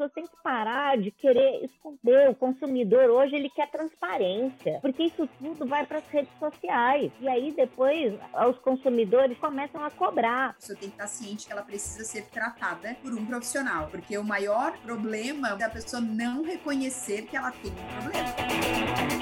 pessoas têm que parar de querer esconder. O consumidor hoje ele quer transparência, porque isso tudo vai para as redes sociais. E aí depois os consumidores começam a cobrar. A pessoa tem que estar ciente que ela precisa ser tratada por um profissional, porque o maior problema é a pessoa não reconhecer que ela tem um problema.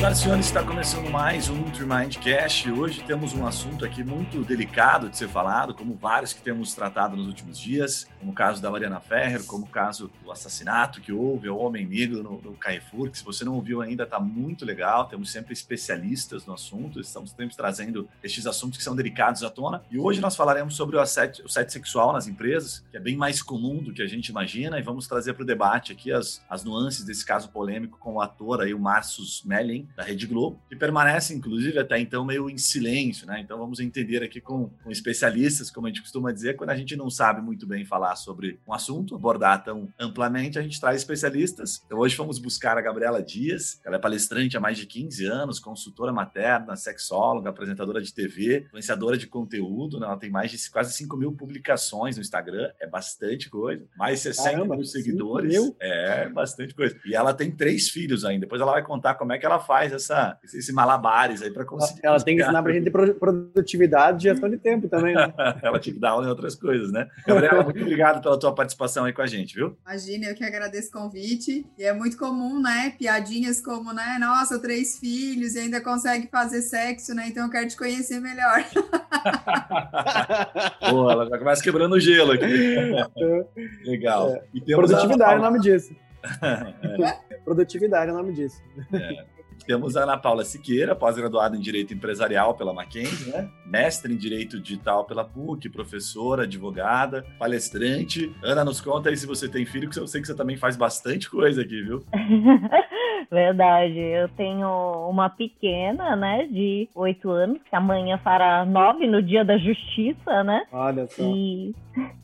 Senhoras e senhores, está começando mais um NutriMindcast. Hoje temos um assunto aqui muito delicado de ser falado, como vários que temos tratado nos últimos dias, como o caso da Mariana Ferrer, como o caso do assassinato que houve ao homem negro no, no Carrefour, que se você não ouviu ainda, está muito legal. Temos sempre especialistas no assunto, estamos sempre trazendo estes assuntos que são delicados à tona. E hoje nós falaremos sobre o assédio, o assédio sexual nas empresas, que é bem mais comum do que a gente imagina, e vamos trazer para o debate aqui as, as nuances desse caso polêmico com o ator aí, o Marcus Melling, da Rede Globo, que permanece, inclusive, até então meio em silêncio, né? Então vamos entender aqui com, com, especialistas, como a gente costuma dizer, quando a gente não sabe muito bem falar sobre um assunto, abordar tão amplamente, a gente traz especialistas. Então hoje fomos buscar a Gabriela Dias, ela é palestrante há mais de 15 anos, consultora materna, sexóloga, apresentadora de TV, influenciadora de conteúdo, né? Ela tem mais de quase 5 mil publicações no Instagram, é bastante coisa. Mais 60 Caramba, mil seguidores. Mil? É, bastante coisa. E ela tem três filhos ainda. Depois ela vai contar como é que ela faz faz essa, esse malabares aí para conseguir. Ela, tem que ensinar para a gente produtividade e gestão de tempo também, né? ela tinha que dar aula em outras coisas, né? Gabriela, muito obrigado pela tua participação aí com a gente, viu? Imagina, eu que agradeço o convite. E é muito comum, né? Piadinhas como, né? Nossa, três filhos e ainda consegue fazer sexo, né? Então eu quero te conhecer melhor. Pô, ela já começa quebrando o gelo aqui. Legal. É. Produtividade é o nome disso. é. Produtividade é o nome disso. É. Temos a Ana Paula Siqueira, pós-graduada em Direito Empresarial pela Mackenzie, né? mestre em Direito Digital pela PUC, professora, advogada, palestrante. Ana, nos conta aí se você tem filho, que eu sei que você também faz bastante coisa aqui, viu? Verdade. Eu tenho uma pequena, né, de oito anos, que amanhã fará nove no Dia da Justiça, né? Olha só. E...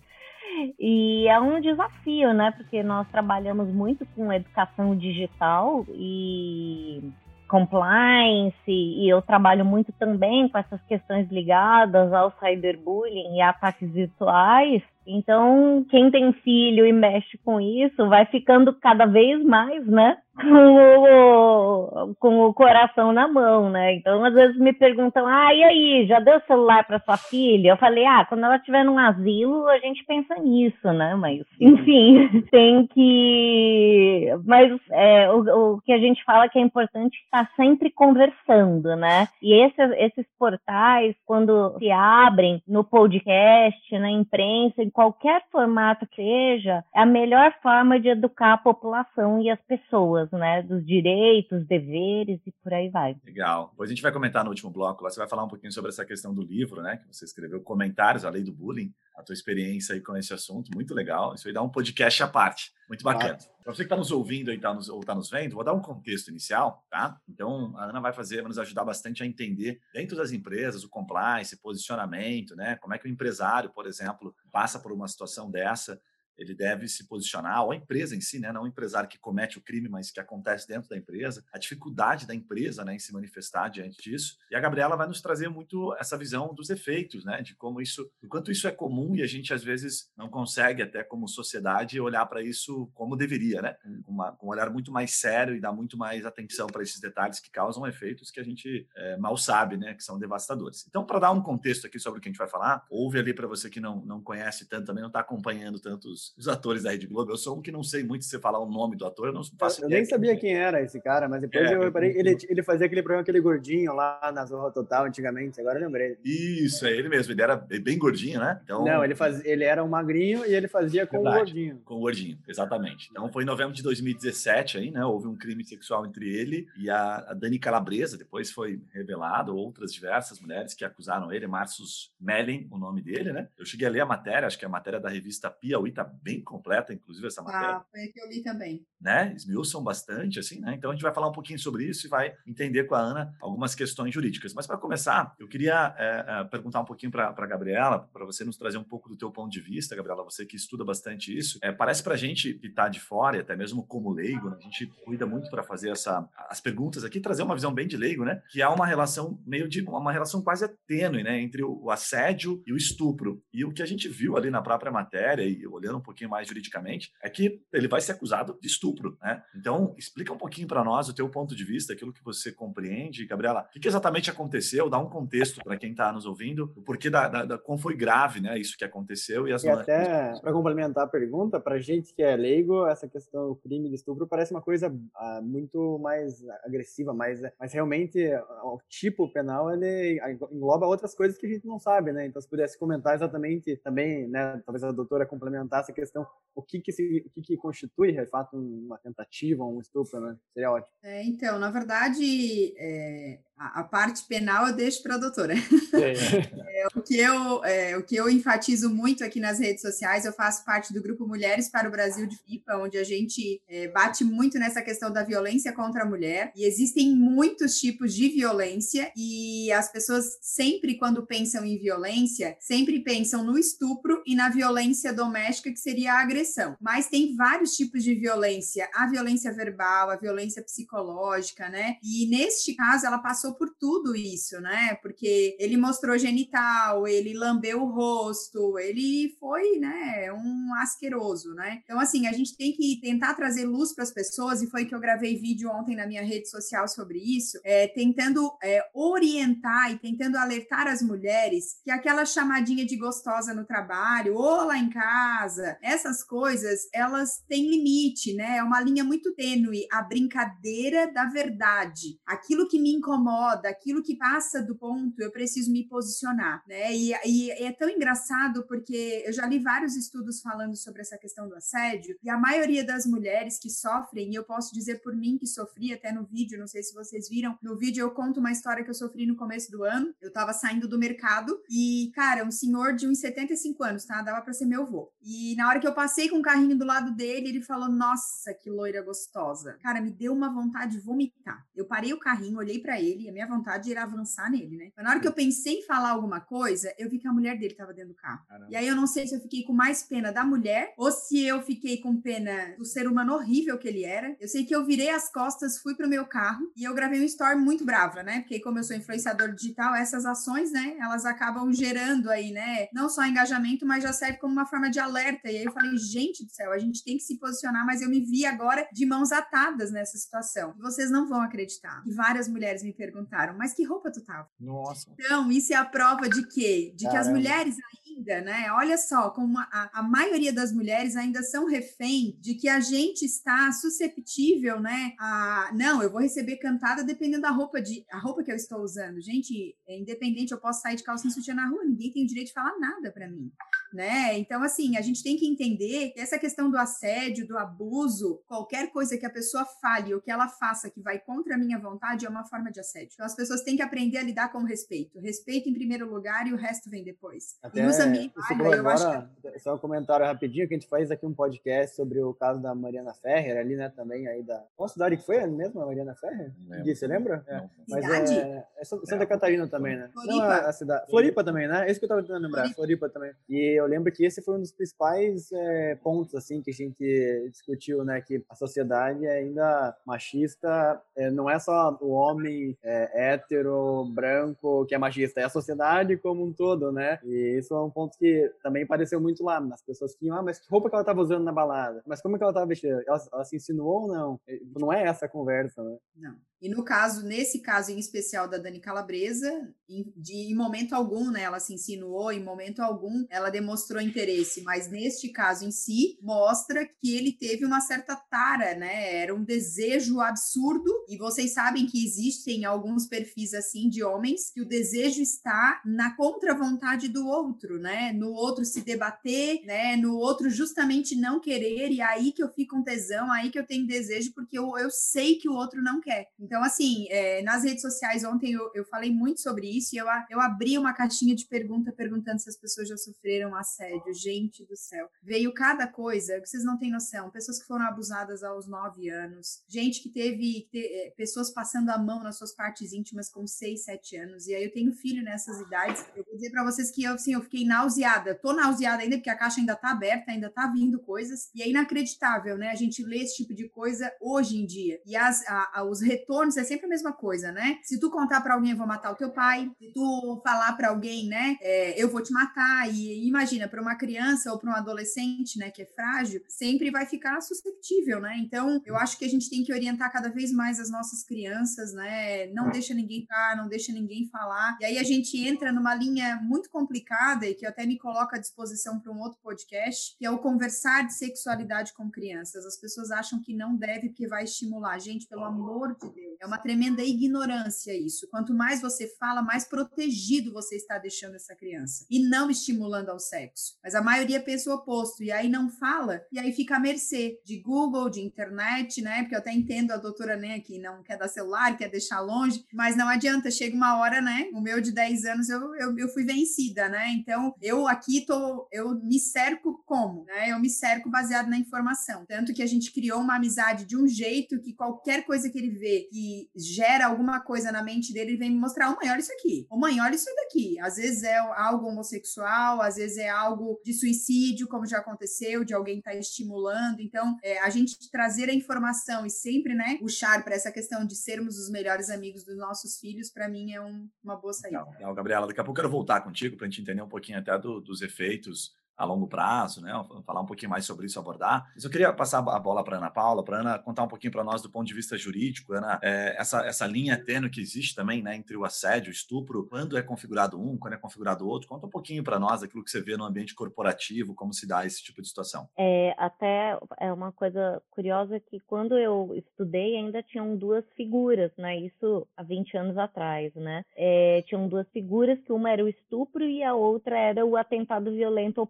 E é um desafio, né? Porque nós trabalhamos muito com educação digital e compliance e eu trabalho muito também com essas questões ligadas ao cyberbullying e ataques virtuais. Então, quem tem filho e mexe com isso vai ficando cada vez mais, né? Com o, com o coração na mão, né? Então, às vezes me perguntam: ah, e aí, já deu celular para sua filha? Eu falei: ah, quando ela estiver num asilo, a gente pensa nisso, né? Mas, enfim, tem que. Mas é, o, o que a gente fala que é importante estar sempre conversando, né? E esses, esses portais, quando se abrem no podcast, na imprensa, qualquer formato que seja, é a melhor forma de educar a população e as pessoas, né? Dos direitos, deveres e por aí vai. Legal. Depois a gente vai comentar no último bloco, lá você vai falar um pouquinho sobre essa questão do livro, né? Que você escreveu, comentários, a lei do bullying, a tua experiência aí com esse assunto, muito legal. Isso aí dá um podcast à parte. Muito bacana. Para você que está nos ouvindo e tá nos, ou está nos vendo, vou dar um contexto inicial, tá? Então, a Ana vai fazer, vai nos ajudar bastante a entender, dentro das empresas, o compliance, posicionamento, né? Como é que o empresário, por exemplo, passa por uma situação dessa ele deve se posicionar, ou a empresa em si, né, não o empresário que comete o crime, mas que acontece dentro da empresa, a dificuldade da empresa né, em se manifestar diante disso. E a Gabriela vai nos trazer muito essa visão dos efeitos, né, de como isso, do quanto isso é comum e a gente às vezes não consegue, até como sociedade, olhar para isso como deveria, né, com, uma, com, um olhar muito mais sério e dar muito mais atenção para esses detalhes que causam efeitos que a gente é, mal sabe, né, que são devastadores. Então, para dar um contexto aqui sobre o que a gente vai falar, ouve ali para você que não, não conhece tanto, também não está acompanhando tantos os, atores da Rede Globo. Eu sou um que não sei muito se você falar o nome do ator, eu não faço Eu, eu nem sabia quem, quem era esse cara, mas depois é, eu reparei, ele, ele fazia aquele programa, aquele gordinho lá na Zorra Total antigamente, agora eu lembrei. Isso, é ele mesmo, ele era bem gordinho, né? Então... Não, ele, faz, ele era um magrinho e ele fazia com Verdade, o gordinho. Com o gordinho, exatamente. Então foi em novembro de 2017 aí, né? Houve um crime sexual entre ele e a, a Dani Calabresa, depois foi revelado, outras diversas mulheres que acusaram ele, Marcus Mellen, o nome dele, né? Eu cheguei a ler a matéria, acho que a matéria da revista Piauí tá bem completa, inclusive, essa matéria. Ah, foi que eu li também. Né? Esmiuçam bastante, assim, né? Então a gente vai falar um pouquinho sobre isso e vai entender com a Ana algumas questões jurídicas. Mas para começar, eu queria é, é, perguntar um pouquinho para a Gabriela, para você nos trazer um pouco do teu ponto de vista, Gabriela, você que estuda bastante isso. É, parece para a gente que está de fora, e até mesmo como leigo, né? a gente cuida muito para fazer essa, as perguntas aqui, trazer uma visão bem de leigo, né? Que há uma relação meio de uma relação quase tênue, né? Entre o, assédio e o estupro. E o que a gente viu ali na própria matéria, e olhando um pouquinho mais juridicamente, é que ele vai ser acusado de estupro, né? Então, explica um pouquinho para nós o teu ponto de vista, aquilo que você compreende, Gabriela. O que, exatamente aconteceu? Dá um contexto para quem está nos ouvindo, o porquê da, da, da, como foi grave, né? Isso que aconteceu e as. E até para complementar a pergunta, para gente que é leigo, essa questão do crime de estupro parece uma coisa ah, muito mais agressiva, mais, mas realmente o tipo penal ele engloba outras coisas que a gente não sabe, né? Então, se pudesse comentar exatamente também, né? Talvez a doutora complementar essa questão, o que que, se, o que, que constitui, de fato, uma tentativa, um estupro, né? Seria ótimo. É, então, na verdade, é, a, a, parte penal eu deixo para a doutora. É. é, o, que eu, é, o que eu enfatizo muito aqui nas redes sociais, eu faço parte do grupo Mulheres para o Brasil de FIPA, onde a gente é, bate muito nessa questão da violência contra a mulher. E existem muitos tipos de violência, e as pessoas sempre, quando pensam em violência, sempre pensam no estupro e na violência doméstica, que seria a agressão. Mas tem vários tipos de violência: a violência verbal, a violência psicológica, né? E neste caso, ela passou passou por tudo isso, né? Porque ele mostrou genital, ele lambeu o rosto, ele foi, né, um asqueroso, né? Então, assim, a gente tem que tentar trazer luz para as pessoas, e foi que eu gravei vídeo ontem na minha rede social sobre isso, é, tentando é, orientar e tentando alertar as mulheres que aquela chamadinha de gostosa no trabalho ou lá em casa, essas coisas, elas têm limite, né? É uma linha muito tênue, a brincadeira da verdade. Aquilo que me incomoda incomoda, aquilo que passa do ponto, eu preciso me posicionar, né? E, e, é tão engraçado porque eu já li vários estudos falando sobre essa questão do assédio e a maioria das mulheres que sofrem, e eu posso dizer por mim que sofri até no vídeo, não sei se vocês viram, no vídeo eu conto uma história que eu sofri no começo do ano. Eu tava saindo do mercado e, cara, um senhor de uns 75 anos, tá? Dava para ser meu avô. E na hora que eu passei com o carrinho do lado dele, ele falou: "Nossa, que loira gostosa". Cara, me deu uma vontade de vomitar. Eu parei o carrinho, olhei para ele a minha vontade era avançar nele, né? Mas na hora que eu pensei em falar alguma coisa, eu vi que a mulher dele estava dentro do carro. Caramba. E aí eu não sei se eu fiquei com mais pena da mulher ou se eu fiquei com pena do ser humano horrível que ele era. Eu sei que eu virei as costas, fui pro meu carro e eu gravei um story muito brava, né? Porque como eu sou influenciador digital, essas ações, né, elas acabam gerando aí, né, não só engajamento, mas já serve como uma forma de alerta. E aí eu falei, gente do céu, a gente tem que se posicionar, mas eu me vi agora de mãos atadas nessa situação. E vocês não vão acreditar. E várias mulheres me perguntam perguntaram, mas que roupa tu tava? Nossa. Então, isso é a prova de quê? De Caramba. que as mulheres ainda, né? Olha só, como a, a maioria das mulheres ainda são refém de que a gente está susceptível, né? A, não, eu vou receber cantada dependendo da roupa de a roupa que eu estou usando. Gente, é independente, eu posso sair de calça e sutiã na rua, ninguém tem o direito de falar nada para mim né? Então, assim, a gente tem que entender que essa questão do assédio, do abuso, qualquer coisa que a pessoa fale ou que ela faça que vai contra a minha vontade é uma forma de assédio. Então, as pessoas têm que aprender a lidar com respeito. Respeito em primeiro lugar e o resto vem depois. Até e nos ambientes, eu agora, acho que... Só um comentário rapidinho, que a gente faz aqui um podcast sobre o caso da Mariana Ferrer, ali, né, também, aí da... Qual cidade que foi mesmo, a Mariana Ferrer? Gui, você lembra? É. Mas é, é Santa é. Catarina também, né? Floripa. Não, a cidade... Floripa também, né? É isso que eu tava tentando lembrar, Floripa, Floripa também. E eu lembro que esse foi um dos principais é, pontos assim que a gente discutiu, né? Que a sociedade é ainda machista, é, não é só o homem é, hétero, branco que é machista, é a sociedade como um todo, né? E isso é um ponto que também apareceu muito lá, nas pessoas que, ah, mas que roupa que ela estava usando na balada? Mas como é que ela estava vestida? Ela, ela se insinuou ou não? Não é essa a conversa, né? Não. E no caso, nesse caso em especial da Dani Calabresa, em, de, em momento algum, né, ela se insinuou, em momento algum ela demonstrou interesse, mas neste caso em si, mostra que ele teve uma certa tara, né, era um desejo absurdo, e vocês sabem que existem alguns perfis assim de homens que o desejo está na contravontade do outro, né, no outro se debater, né, no outro justamente não querer, e aí que eu fico com tesão, aí que eu tenho desejo, porque eu, eu sei que o outro não quer. Então, assim, é, nas redes sociais ontem eu, eu falei muito sobre isso e eu, eu abri uma caixinha de pergunta perguntando se as pessoas já sofreram assédio. Gente do céu. Veio cada coisa que vocês não têm noção. Pessoas que foram abusadas aos nove anos, gente que teve te, é, pessoas passando a mão nas suas partes íntimas com seis, sete anos. E aí eu tenho filho nessas idades. Eu vou dizer para vocês que eu, assim, eu fiquei nauseada. Tô nauseada ainda porque a caixa ainda tá aberta, ainda tá vindo coisas. E é inacreditável, né? A gente lê esse tipo de coisa hoje em dia. E as, a, a, os retornos é sempre a mesma coisa, né? Se tu contar para alguém, eu vou matar o teu pai. Se tu falar para alguém, né, é, eu vou te matar. E imagina, para uma criança ou para um adolescente, né, que é frágil, sempre vai ficar susceptível, né? Então, eu acho que a gente tem que orientar cada vez mais as nossas crianças, né? Não deixa ninguém estar, não deixa ninguém falar. E aí a gente entra numa linha muito complicada e que eu até me coloco à disposição para um outro podcast, que é o conversar de sexualidade com crianças. As pessoas acham que não deve porque vai estimular. Gente, pelo amor de Deus, é uma tremenda ignorância isso. Quanto mais você fala, mais protegido você está deixando essa criança e não estimulando ao sexo. Mas a maioria pensa o oposto e aí não fala e aí fica à mercê de Google, de internet, né? Porque eu até entendo a doutora Nen que não quer dar celular, quer deixar longe, mas não adianta, chega uma hora, né? O meu de 10 anos eu, eu, eu fui vencida, né? Então eu aqui tô, eu me cerco como, né? Eu me cerco baseado na informação. Tanto que a gente criou uma amizade de um jeito que qualquer coisa que ele vê que gera alguma coisa na mente dele, ele vem me mostrar, oh, olha isso aqui. Oh, olha isso daqui. Às vezes é algo homossexual, às vezes é algo de suicídio, como já aconteceu, de alguém estar tá estimulando. Então, é, a gente trazer a informação e sempre, né, puxar para essa questão de sermos os melhores amigos dos nossos filhos, para mim é um, uma boa saída. Legal, Gabriela. Daqui a pouco eu quero voltar contigo para a gente entender um pouquinho até do, dos efeitos a longo prazo, né? Falar um pouquinho mais sobre isso, abordar. Mas eu queria passar a bola para Ana Paula, para Ana contar um pouquinho para nós do ponto de vista jurídico, Ana, é, essa, essa linha tênue que existe também, né, entre o assédio, o estupro, quando é configurado um, quando é configurado outro. Conta um pouquinho para nós aquilo que você vê no ambiente corporativo, como se dá esse tipo de situação. É, até é uma coisa curiosa que quando eu estudei ainda tinham duas figuras, né? Isso há 20 anos atrás, né? É, tinham duas figuras que uma era o estupro e a outra era o atentado violento ao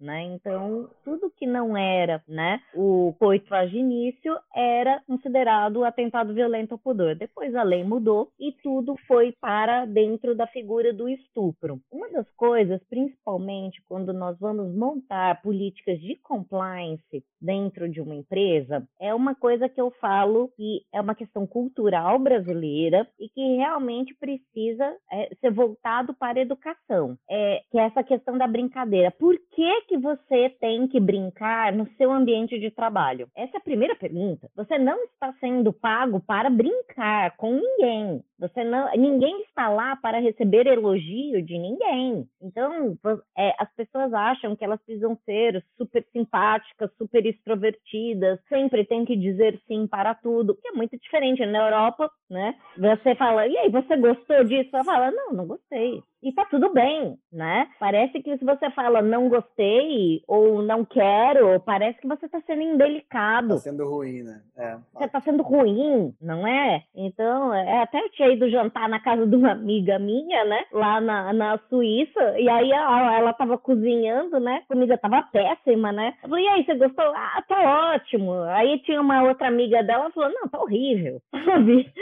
né? Então, tudo que não era, né, o coito vaginício era considerado atentado violento ao pudor. Depois a lei mudou e tudo foi para dentro da figura do estupro. Uma das coisas, principalmente quando nós vamos montar políticas de compliance dentro de uma empresa, é uma coisa que eu falo que é uma questão cultural brasileira e que realmente precisa é, ser voltado para a educação. É, que é essa questão da brincadeira. Por que, que você tem que brincar no seu ambiente de trabalho? Essa é a primeira pergunta. Você não está sendo pago para brincar com ninguém. Você não, ninguém está lá para receber elogio de ninguém. Então, é, as pessoas acham que elas precisam ser super simpáticas, super extrovertidas, sempre tem que dizer sim para tudo, que é muito diferente. Na Europa, né? Você fala, e aí, você gostou disso? Ela fala, não, não gostei. E tá tudo bem, né? Parece que se você fala não gostei ou não quero, parece que você tá sendo indelicado. Tá sendo ruim, né? É. Você tá sendo ruim, não é? Então, é, até eu tinha ido jantar na casa de uma amiga minha, né? Lá na, na Suíça, e aí ela, ela tava cozinhando, né? A comida tava péssima, né? Eu falei, e aí, você gostou? Ah, tá ótimo. Aí tinha uma outra amiga dela, falou, não, tá horrível, sabe?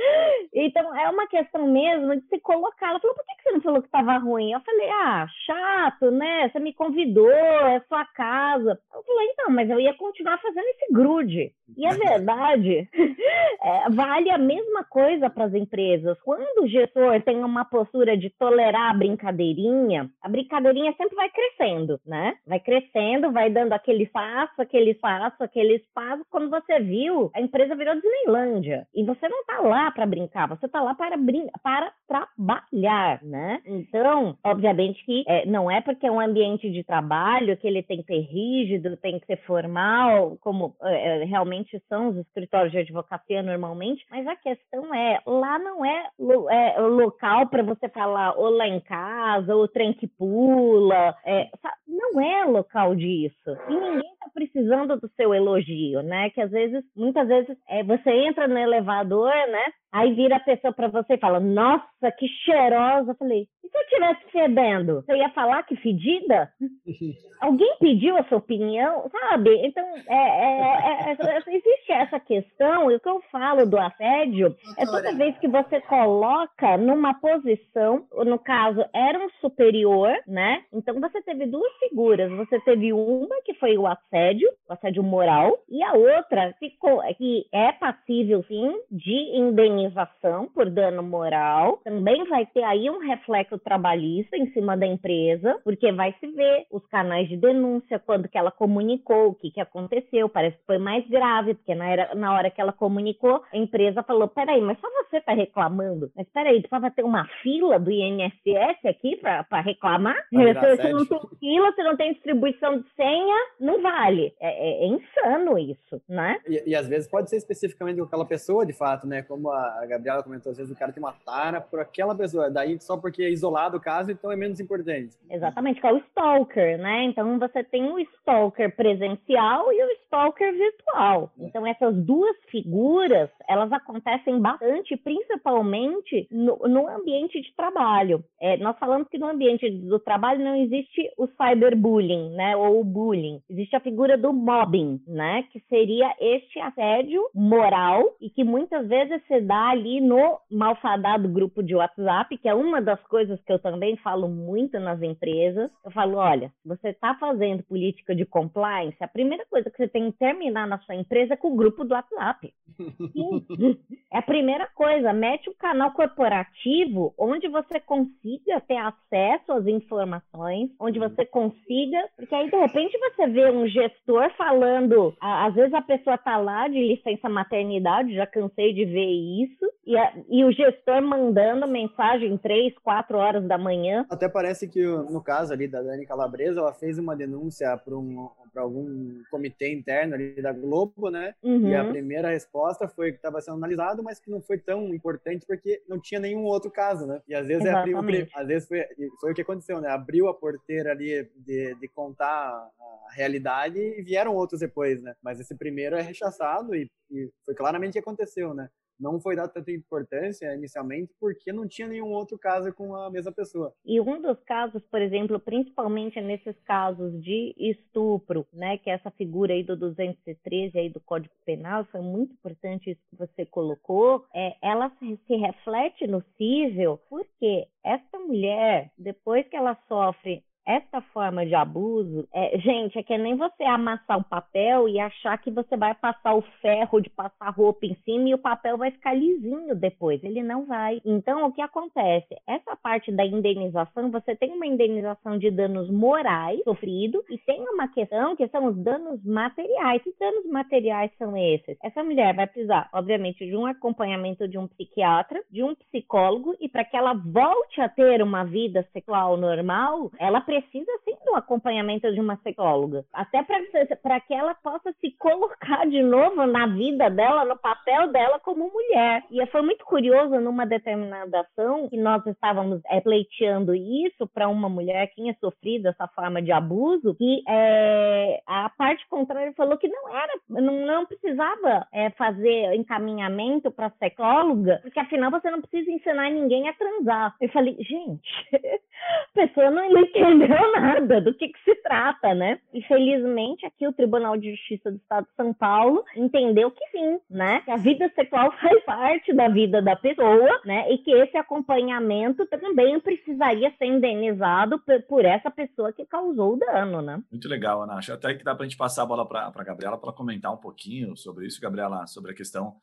Então, é uma questão mesmo de se colocar. Ela falou, por que, que você não falou que tava ruim. Eu falei, ah, chato, né? Você me convidou, é sua casa. Eu falei, então, mas eu ia continuar fazendo esse grude. E a verdade é, vale a mesma coisa para as empresas. Quando o gestor tem uma postura de tolerar a brincadeirinha, a brincadeirinha sempre vai crescendo, né? Vai crescendo, vai dando aquele espaço, aquele espaço, aquele espaço. Quando você viu, a empresa virou Disneylândia. E você não está lá para brincar, você está lá para, brin para trabalhar, né? Então, obviamente que é, não é porque é um ambiente de trabalho que ele tem que ser rígido, tem que ser formal, como é, realmente são os escritórios de advocacia normalmente, mas a questão é, lá não é, é local para você falar ou lá em casa, ou trem que pula, é, não é local disso. E ninguém está precisando do seu elogio, né? Que às vezes, muitas vezes, é, você entra no elevador, né? Aí vira a pessoa para você e fala: Nossa, que cheirosa. Eu falei: E se eu estivesse fedendo? Você ia falar que fedida? Alguém pediu a sua opinião? Sabe? Então, é, é, é, é existe essa questão. E o que eu falo do assédio é toda vez que você coloca numa posição, no caso, era um superior, né? Então você teve duas figuras. Você teve uma que foi o assédio, o assédio moral, e a outra ficou, que é passível, sim, de indenização indenização por dano moral, também vai ter aí um reflexo trabalhista em cima da empresa, porque vai se ver os canais de denúncia, quando que ela comunicou, o que, que aconteceu, parece que foi mais grave, porque na, era, na hora que ela comunicou, a empresa falou, peraí, mas só você está reclamando? Mas peraí, precisa ter uma fila do INSS aqui para reclamar? Se você não tem fila, se não tem distribuição de senha, não vale. É, é, é insano isso, né? E, e, às vezes pode ser especificamente com aquela pessoa, de fato, né? Como a Gabriela comentou, às vezes o cara tem uma tara por aquela pessoa, daí só porque é isolado o caso, então é menos importante. Exatamente, que é o stalker, né? Então você tem o stalker presencial e o stalker virtual. Então essas duas figuras, elas acontecem bastante, principalmente no, no ambiente de trabalho. É, nós falamos que no ambiente do trabalho não existe o cyberbullying, né? Ou o bullying. Existe a figura do mobbing, né? Que seria este assédio moral e que muitas vezes se dá ali no malfadado grupo de WhatsApp, que é uma das coisas que eu também falo muito nas empresas. Eu falo, olha, você está fazendo política de compliance, a primeira coisa que você tem que terminar na sua empresa é com o grupo do WhatsApp. é a primeira coisa, mete um canal corporativo onde você consiga ter acesso às informações, onde você consiga, porque aí de repente você vê um gestor falando, às vezes a pessoa está lá de licença maternidade, já cansei de ver isso, e, a, e o gestor mandando mensagem três, quatro horas da manhã. Até parece que no caso ali da Dani Calabresa, ela fez uma denúncia para um, algum comitê interno ali da Globo, né? Uhum. E a uhum. primeira resposta foi que estava sendo analisado, mas que não foi tão importante porque não tinha nenhum outro caso, né? E às vezes, é abriu, às vezes foi, foi o que aconteceu, né? Abriu a porteira ali de, de contar a realidade e vieram outros depois, né? Mas esse primeiro é rechaçado e, e foi claramente o que aconteceu, né? Não foi dado tanta importância inicialmente porque não tinha nenhum outro caso com a mesma pessoa. E um dos casos, por exemplo, principalmente nesses casos de estupro, né, que é essa figura aí do 213 aí do Código Penal, foi muito importante isso que você colocou, é, ela se reflete no cível porque essa mulher, depois que ela sofre essa forma de abuso, é, gente, é que nem você amassar o papel e achar que você vai passar o ferro de passar roupa em cima e o papel vai ficar lisinho depois. Ele não vai. Então, o que acontece? Essa parte da indenização, você tem uma indenização de danos morais sofrido e tem uma questão que são os danos materiais. Que danos materiais são esses? Essa mulher vai precisar, obviamente, de um acompanhamento de um psiquiatra, de um psicólogo e para que ela volte a ter uma vida sexual normal, ela precisa sim do acompanhamento de uma psicóloga. Até para que ela possa se colocar de novo na vida dela, no papel dela como mulher. E foi muito curioso numa determinada ação que nós estávamos é, pleiteando isso para uma mulher que tinha sofrido essa forma de abuso, que é, a parte contrária falou que não era, não, não precisava é, fazer encaminhamento para psicóloga, porque afinal você não precisa ensinar ninguém a transar. Eu falei, gente, a pessoa não entende entendeu nada do que, que se trata, né? E felizmente aqui o Tribunal de Justiça do Estado de São Paulo entendeu que sim, né? Que a vida sexual faz parte da vida da pessoa, né? E que esse acompanhamento também precisaria ser indenizado por essa pessoa que causou o dano, né? Muito legal, Ana. Acho até que dá para a gente passar a bola para a Gabriela para comentar um pouquinho sobre isso, Gabriela, sobre a questão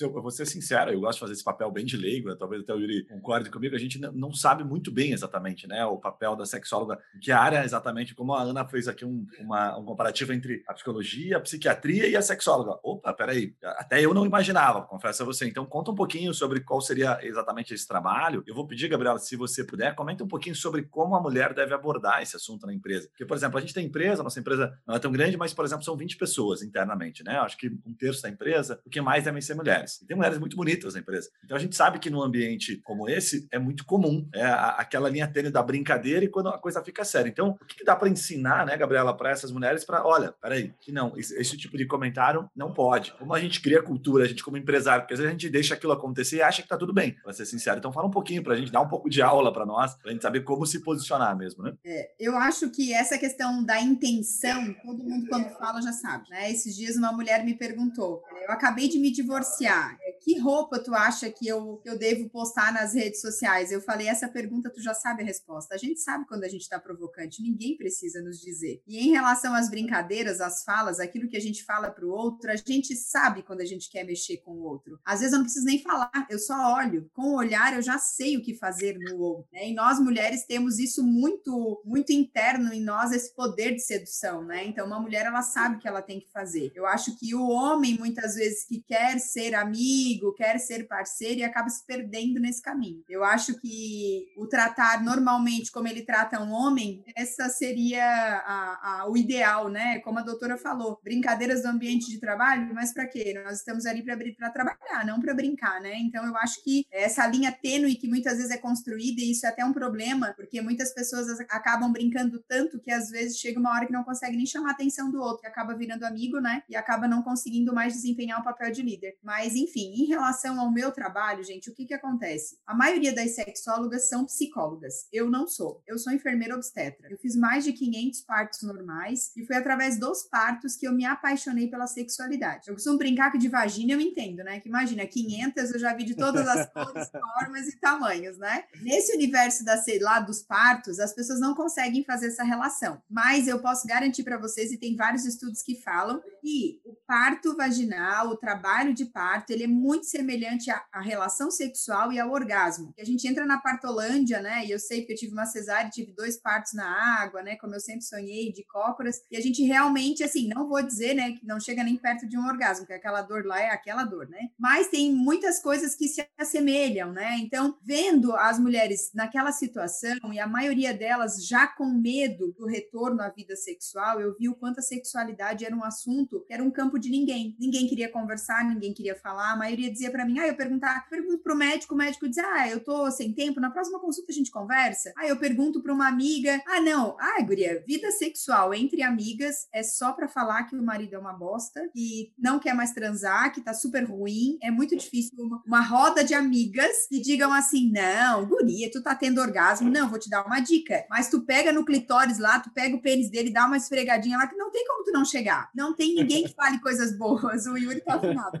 eu vou ser sincero, eu gosto de fazer esse papel bem de leigo, né? talvez até o Yuri concorde comigo, a gente não sabe muito bem exatamente né, o papel da sexóloga, que área exatamente, como a Ana fez aqui um, uma, um comparativo entre a psicologia, a psiquiatria e a sexóloga. Opa, peraí, até eu não imaginava, confesso a você. Então, conta um pouquinho sobre qual seria exatamente esse trabalho. Eu vou pedir, Gabriela, se você puder, comenta um pouquinho sobre como a mulher deve abordar esse assunto na empresa. Porque, por exemplo, a gente tem empresa, nossa empresa não é tão grande, mas, por exemplo, são 20 pessoas internamente, né? Acho que um terço da empresa, o que mais é devem ser mulheres. E tem mulheres muito bonitas na empresa. Então a gente sabe que num ambiente como esse é muito comum é aquela linha tênue da brincadeira e quando a coisa fica séria. Então, o que, dá para ensinar, né, Gabriela, para essas mulheres para, olha, peraí, que não, esse, esse, tipo de comentário não pode. Como a gente cria cultura, a gente como empresário, porque às vezes a gente deixa aquilo acontecer e acha que tá tudo bem, para ser sincero. Então fala um pouquinho para a gente dar um pouco de aula para nós, para a gente saber como se posicionar mesmo, né? É, eu acho que essa questão da intenção, todo mundo quando fala já sabe, né? Esses dias uma mulher me perguntou, eu acabei de me divorciar, que roupa tu acha que eu, eu devo postar nas redes sociais? Eu falei, essa pergunta tu já sabe a resposta. A gente sabe quando a gente está provocante, ninguém precisa nos dizer. E em relação às brincadeiras, às falas, aquilo que a gente fala para o outro, a gente sabe quando a gente quer mexer com o outro. Às vezes eu não preciso nem falar, eu só olho. Com o olhar eu já sei o que fazer no outro. Né? E nós mulheres temos isso muito, muito interno em nós, esse poder de sedução, né? Então uma mulher ela sabe o que ela tem que fazer. Eu acho que o homem muitas vezes que quer ser amigo, quer ser parceiro e acaba se perdendo nesse caminho. Eu acho que o tratar normalmente como ele trata um homem, essa seria a, a, o ideal, né? Como a doutora falou, brincadeiras do ambiente de trabalho, mas para quê? Nós estamos ali para trabalhar, não para brincar, né? Então eu acho que essa linha tênue que muitas vezes é construída, e isso é até um problema, porque muitas pessoas acabam brincando tanto que às vezes chega uma hora que não consegue nem chamar a atenção do outro, que acaba virando amigo, né? E acaba não conseguindo mais desempenhar o papel de líder. Mas, enfim, em relação ao meu trabalho, gente, o que que acontece? A maioria das sexólogas são psicólogas. Eu não sou. Eu sou enfermeira obstetra. Eu fiz mais de 500 partos normais e foi através dos partos que eu me apaixonei pela sexualidade. Eu costumo brincar que de vagina eu entendo, né? Que imagina, 500 eu já vi de todas as cores, formas e tamanhos, né? Nesse universo da, sei lá, dos partos, as pessoas não conseguem fazer essa relação. Mas eu posso garantir para vocês, e tem vários estudos que falam, que o parto vaginal, o trabalho de parto, ele é muito semelhante à, à relação sexual e ao orgasmo. A gente entra na partolândia, né? E eu sei porque eu tive uma cesárea, tive dois partos na água, né? Como eu sempre sonhei, de cócoras. E a gente realmente, assim, não vou dizer, né, que não chega nem perto de um orgasmo, que aquela dor lá é aquela dor, né? Mas tem muitas coisas que se assemelham, né? Então, vendo as mulheres naquela situação e a maioria delas já com medo do retorno à vida sexual, eu vi o quanto a sexualidade era um assunto que era um campo de ninguém. Ninguém queria conversar, ninguém queria falar. A maioria dizia para mim: "Ah, eu perguntar, pergunto pro médico, o médico diz: "Ah, eu tô sem tempo, na próxima consulta a gente conversa". Ah, eu pergunto para uma amiga: "Ah, não, ah, guria, vida sexual entre amigas é só para falar que o marido é uma bosta e não quer mais transar, que tá super ruim. É muito difícil uma, uma roda de amigas que digam assim: "Não, guria, tu tá tendo orgasmo". Não, vou te dar uma dica. Mas tu pega no clitóris lá, tu pega o pênis dele, dá uma esfregadinha lá que não tem como tu não chegar. Não tem ninguém que fale coisas boas. O Yuri tá afinado.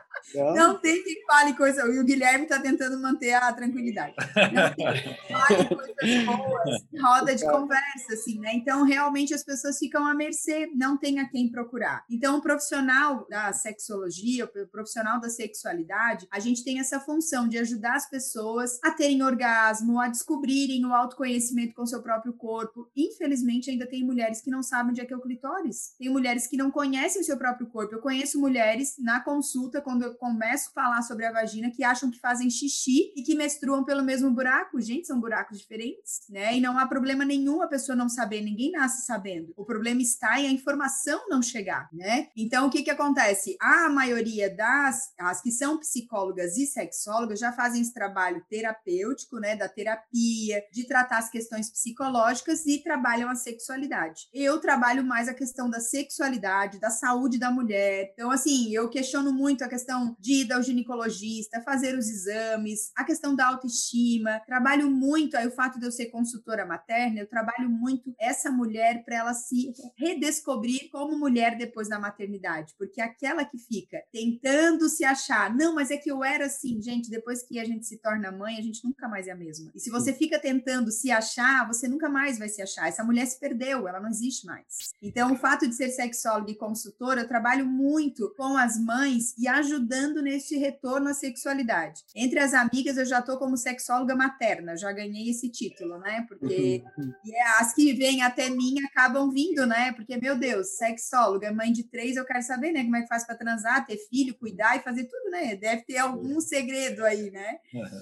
Não. não tem quem fale coisa. E o Guilherme está tentando manter a tranquilidade. Não tem quem fale coisas boas, roda de conversa, assim, né? Então, realmente, as pessoas ficam à mercê, não tem a quem procurar. Então, o profissional da sexologia, o profissional da sexualidade, a gente tem essa função de ajudar as pessoas a terem orgasmo, a descobrirem o autoconhecimento com o seu próprio corpo. Infelizmente, ainda tem mulheres que não sabem onde é que é o clitóris. Tem mulheres que não conhecem o seu próprio corpo. Eu conheço mulheres na consulta, quando eu começo a falar sobre a vagina que acham que fazem xixi e que menstruam pelo mesmo buraco. Gente, são buracos diferentes, né? E não há problema nenhum a pessoa não saber, ninguém nasce sabendo. O problema está em a informação não chegar, né? Então, o que que acontece? A maioria das as que são psicólogas e sexólogas já fazem esse trabalho terapêutico, né, da terapia, de tratar as questões psicológicas e trabalham a sexualidade. Eu trabalho mais a questão da sexualidade, da saúde da mulher. Então, assim, eu questiono muito a questão de ir ao ginecologista, fazer os exames, a questão da autoestima. Trabalho muito, aí o fato de eu ser consultora materna, eu trabalho muito essa mulher para ela se redescobrir como mulher depois da maternidade, porque aquela que fica tentando se achar, não, mas é que eu era assim, gente, depois que a gente se torna mãe, a gente nunca mais é a mesma. E se você fica tentando se achar, você nunca mais vai se achar. Essa mulher se perdeu, ela não existe mais. Então, o fato de ser sexóloga e consultora, eu trabalho muito com as mães e ajudando ajudando neste retorno à sexualidade. Entre as amigas, eu já estou como sexóloga materna, já ganhei esse título, né? Porque é, as que vêm até mim acabam vindo, né? Porque, meu Deus, sexóloga, mãe de três, eu quero saber, né? Como é que faz para transar, ter filho, cuidar e fazer tudo, né? Deve ter algum segredo aí, né?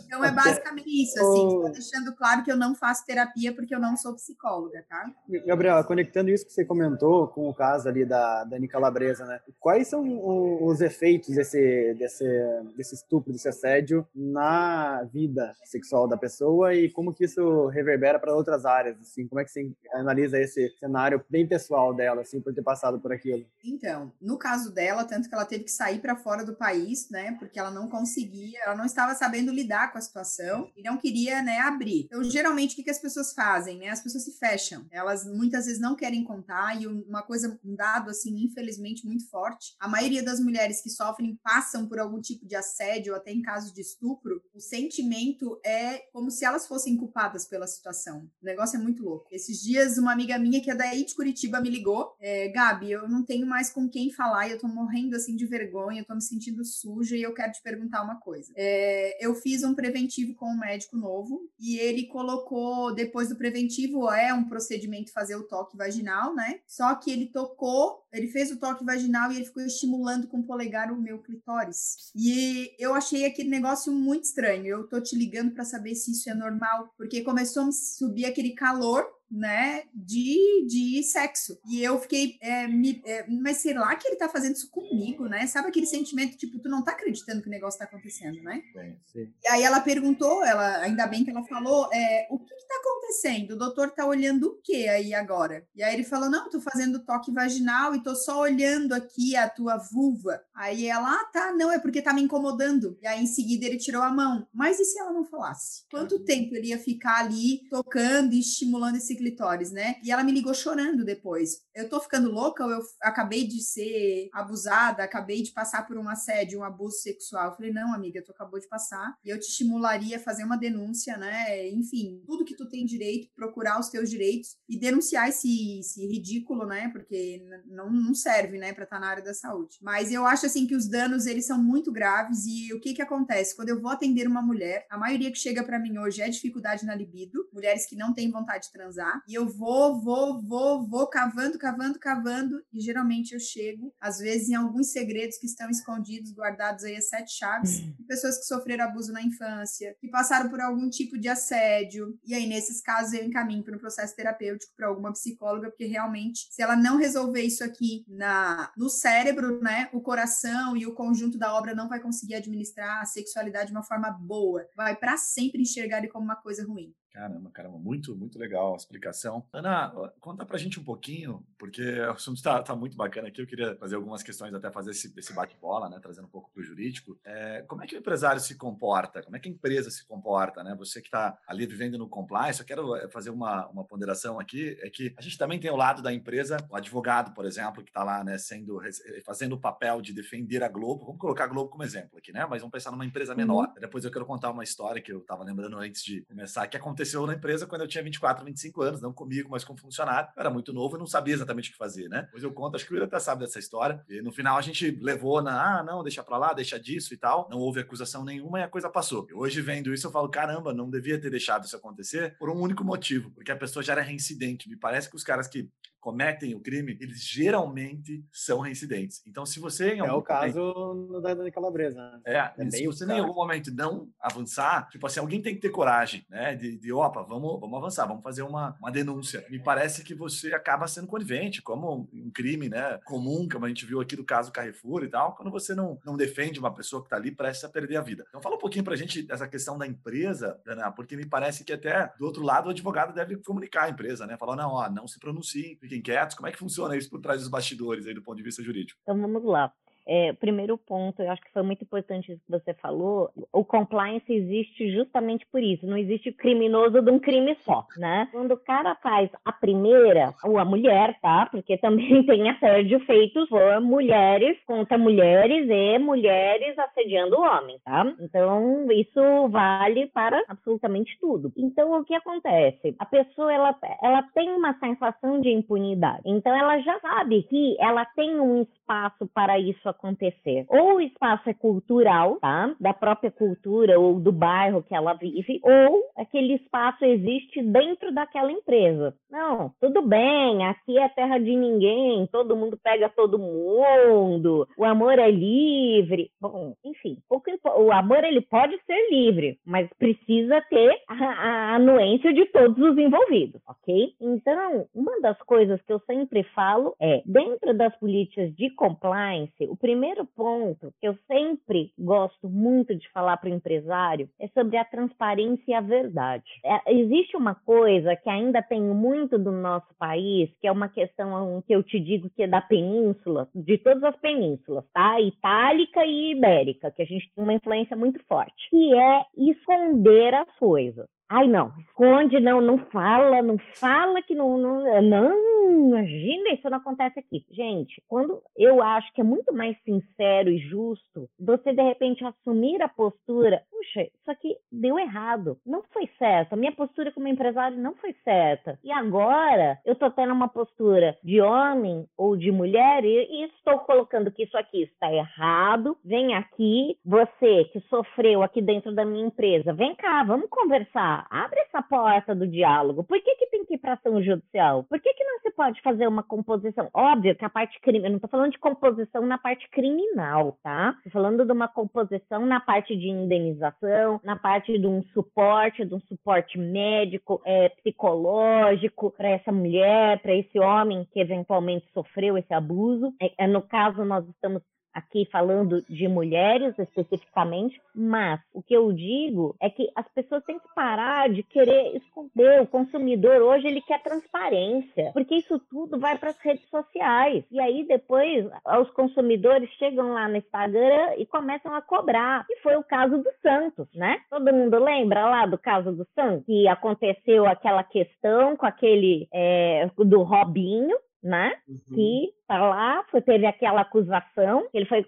Então, é basicamente isso, assim, deixando claro que eu não faço terapia porque eu não sou psicóloga, tá? Gabriela, conectando isso que você comentou com o caso ali da Dani Calabresa, né? Quais são os efeitos desse desse, desse estupro, desse assédio na vida sexual da pessoa e como que isso reverbera para outras áreas, assim, como é que você analisa esse cenário bem pessoal dela, assim, por ter passado por aquilo? Então, no caso dela, tanto que ela teve que sair para fora do país, né, porque ela não conseguia, ela não estava sabendo lidar com a situação e não queria, né, abrir. Então, geralmente, o que, que as pessoas fazem, né, as pessoas se fecham, elas muitas vezes não querem contar e uma coisa, um dado, assim, infelizmente muito forte, a maioria das mulheres que sofrem passa passam por algum tipo de assédio, até em caso de estupro, o sentimento é como se elas fossem culpadas pela situação. O negócio é muito louco. Esses dias, uma amiga minha que é daí de Curitiba me ligou: é, Gabi, eu não tenho mais com quem falar e eu tô morrendo assim de vergonha, eu tô me sentindo suja e eu quero te perguntar uma coisa. É, eu fiz um preventivo com um médico novo e ele colocou, depois do preventivo, é um procedimento fazer o toque vaginal, né? Só que ele tocou, ele fez o toque vaginal e ele ficou estimulando com o polegar o meu clitóris. E eu achei aquele negócio muito estranho. Eu tô te ligando para saber se isso é normal, porque começou a subir aquele calor né, de, de sexo. E eu fiquei, é, me, é, mas sei lá que ele tá fazendo isso comigo, né? Sabe aquele sentimento, tipo, tu não tá acreditando que o negócio tá acontecendo, né? E aí ela perguntou, ela, ainda bem que ela falou, é, o que que tá acontecendo? O doutor tá olhando o que aí agora? E aí ele falou, não, tô fazendo toque vaginal e tô só olhando aqui a tua vulva. Aí ela, ah, tá, não, é porque tá me incomodando. E aí em seguida ele tirou a mão. Mas e se ela não falasse? Quanto tempo ele ia ficar ali tocando e estimulando esse clitóris, né? E ela me ligou chorando depois. Eu tô ficando louca ou eu acabei de ser abusada, acabei de passar por um assédio, um abuso sexual? Eu falei, não, amiga, tu acabou de passar e eu te estimularia a fazer uma denúncia, né? Enfim, tudo que tu tem direito, procurar os teus direitos e denunciar esse, esse ridículo, né? Porque não, não serve, né, para estar tá na área da saúde. Mas eu acho assim que os danos eles são muito graves e o que que acontece quando eu vou atender uma mulher? A maioria que chega para mim hoje é dificuldade na libido, mulheres que não têm vontade de transar e eu vou, vou, vou, vou cavando, cavando, cavando. E geralmente eu chego, às vezes, em alguns segredos que estão escondidos, guardados aí as sete chaves. Uhum. pessoas que sofreram abuso na infância, que passaram por algum tipo de assédio. E aí, nesses casos, eu encaminho para um processo terapêutico para alguma psicóloga, porque realmente, se ela não resolver isso aqui na, no cérebro, né, o coração e o conjunto da obra não vai conseguir administrar a sexualidade de uma forma boa. Vai para sempre enxergar ele como uma coisa ruim. Caramba, caramba, muito, muito legal a explicação. Ana, conta pra gente um pouquinho, porque o assunto está tá muito bacana aqui. Eu queria fazer algumas questões, até fazer esse, esse bate-bola, né? Trazendo um pouco para o jurídico. É, como é que o empresário se comporta? Como é que a empresa se comporta, né? Você que está ali vivendo no compliance, eu quero eh, fazer uma, uma ponderação aqui, é que a gente também tem o lado da empresa, o advogado, por exemplo, que está lá, né, sendo, fazendo o papel de defender a Globo. Vamos colocar a Globo como exemplo aqui, né? Mas vamos pensar numa empresa menor. Uhum. Depois eu quero contar uma história que eu estava lembrando antes de começar, que aconteceu aconteceu na empresa quando eu tinha 24, 25 anos, não comigo, mas como funcionário. Eu era muito novo e não sabia exatamente o que fazer, né? Pois eu conto, acho que o Will até sabe dessa história. E no final a gente levou na, ah, não, deixa pra lá, deixa disso e tal. Não houve acusação nenhuma e a coisa passou. E hoje, vendo isso, eu falo, caramba, não devia ter deixado isso acontecer por um único motivo, porque a pessoa já era reincidente. Me parece que os caras que cometem o crime, eles geralmente são reincidentes. Então, se você em algum é o caso momento, da, da Calabresa. Né? É, é se você em algum momento não avançar, tipo assim, alguém tem que ter coragem, né? De, de opa, vamos, vamos avançar, vamos fazer uma, uma denúncia. Me parece que você acaba sendo conivente, como um crime, né? Comum, como a gente viu aqui do caso Carrefour e tal, quando você não, não defende uma pessoa que está ali prestes a perder a vida. Então, fala um pouquinho pra gente dessa questão da empresa, Dana, porque me parece que até do outro lado o advogado deve comunicar a empresa, né? Falar, não, ó, não se pronuncie, fiquem quietos. Como é que funciona isso por trás dos bastidores aí do ponto de vista jurídico? Então vamos lá. É, primeiro ponto, eu acho que foi muito importante isso que você falou. O compliance existe justamente por isso. Não existe criminoso de um crime só, né? Quando o cara faz a primeira, ou a mulher, tá? Porque também tem assédio feito por mulheres contra mulheres e mulheres assediando homens, tá? Então, isso vale para absolutamente tudo. Então, o que acontece? A pessoa, ela, ela tem uma sensação de impunidade. Então, ela já sabe que ela tem um espaço para isso acontecer. Ou o espaço é cultural, tá? Da própria cultura ou do bairro que ela vive, ou aquele espaço existe dentro daquela empresa. Não, tudo bem, aqui é terra de ninguém, todo mundo pega todo mundo, o amor é livre. Bom, enfim, o amor ele pode ser livre, mas precisa ter a, a anuência de todos os envolvidos, ok? Então, uma das coisas que eu sempre falo é, dentro das políticas de compliance, o primeiro ponto que eu sempre gosto muito de falar para o empresário é sobre a transparência e a verdade. É, existe uma coisa que ainda tem muito do nosso país, que é uma questão que eu te digo que é da península, de todas as penínsulas, tá? Itálica e ibérica, que a gente tem uma influência muito forte, que é esconder as coisas. Ai, não, esconde, não, não fala, não fala que não, não, não, imagina, isso não acontece aqui. Gente, quando eu acho que é muito mais sincero e justo você, de repente, assumir a postura, puxa, isso aqui deu errado, não foi certo, a minha postura como empresário não foi certa. E agora eu tô tendo uma postura de homem ou de mulher e, e estou colocando que isso aqui está errado, vem aqui, você que sofreu aqui dentro da minha empresa, vem cá, vamos conversar abre essa porta do diálogo. Por que, que tem que ir para ação judicial? Por que, que não se pode fazer uma composição? Óbvio que a parte criminal, eu não estou falando de composição na parte criminal, tá? Estou falando de uma composição na parte de indenização, na parte de um suporte, de um suporte médico, é, psicológico para essa mulher, para esse homem que eventualmente sofreu esse abuso. É, é, no caso, nós estamos aqui falando de mulheres especificamente, mas o que eu digo é que as pessoas têm que parar de querer esconder. O consumidor hoje ele quer transparência, porque isso tudo vai para as redes sociais. E aí depois os consumidores chegam lá no Instagram e começam a cobrar. E foi o caso do Santos, né? Todo mundo lembra lá do caso do Santos? Que aconteceu aquela questão com aquele é, do Robinho, né? Uhum. Que tá lá, foi, teve aquela acusação, ele foi,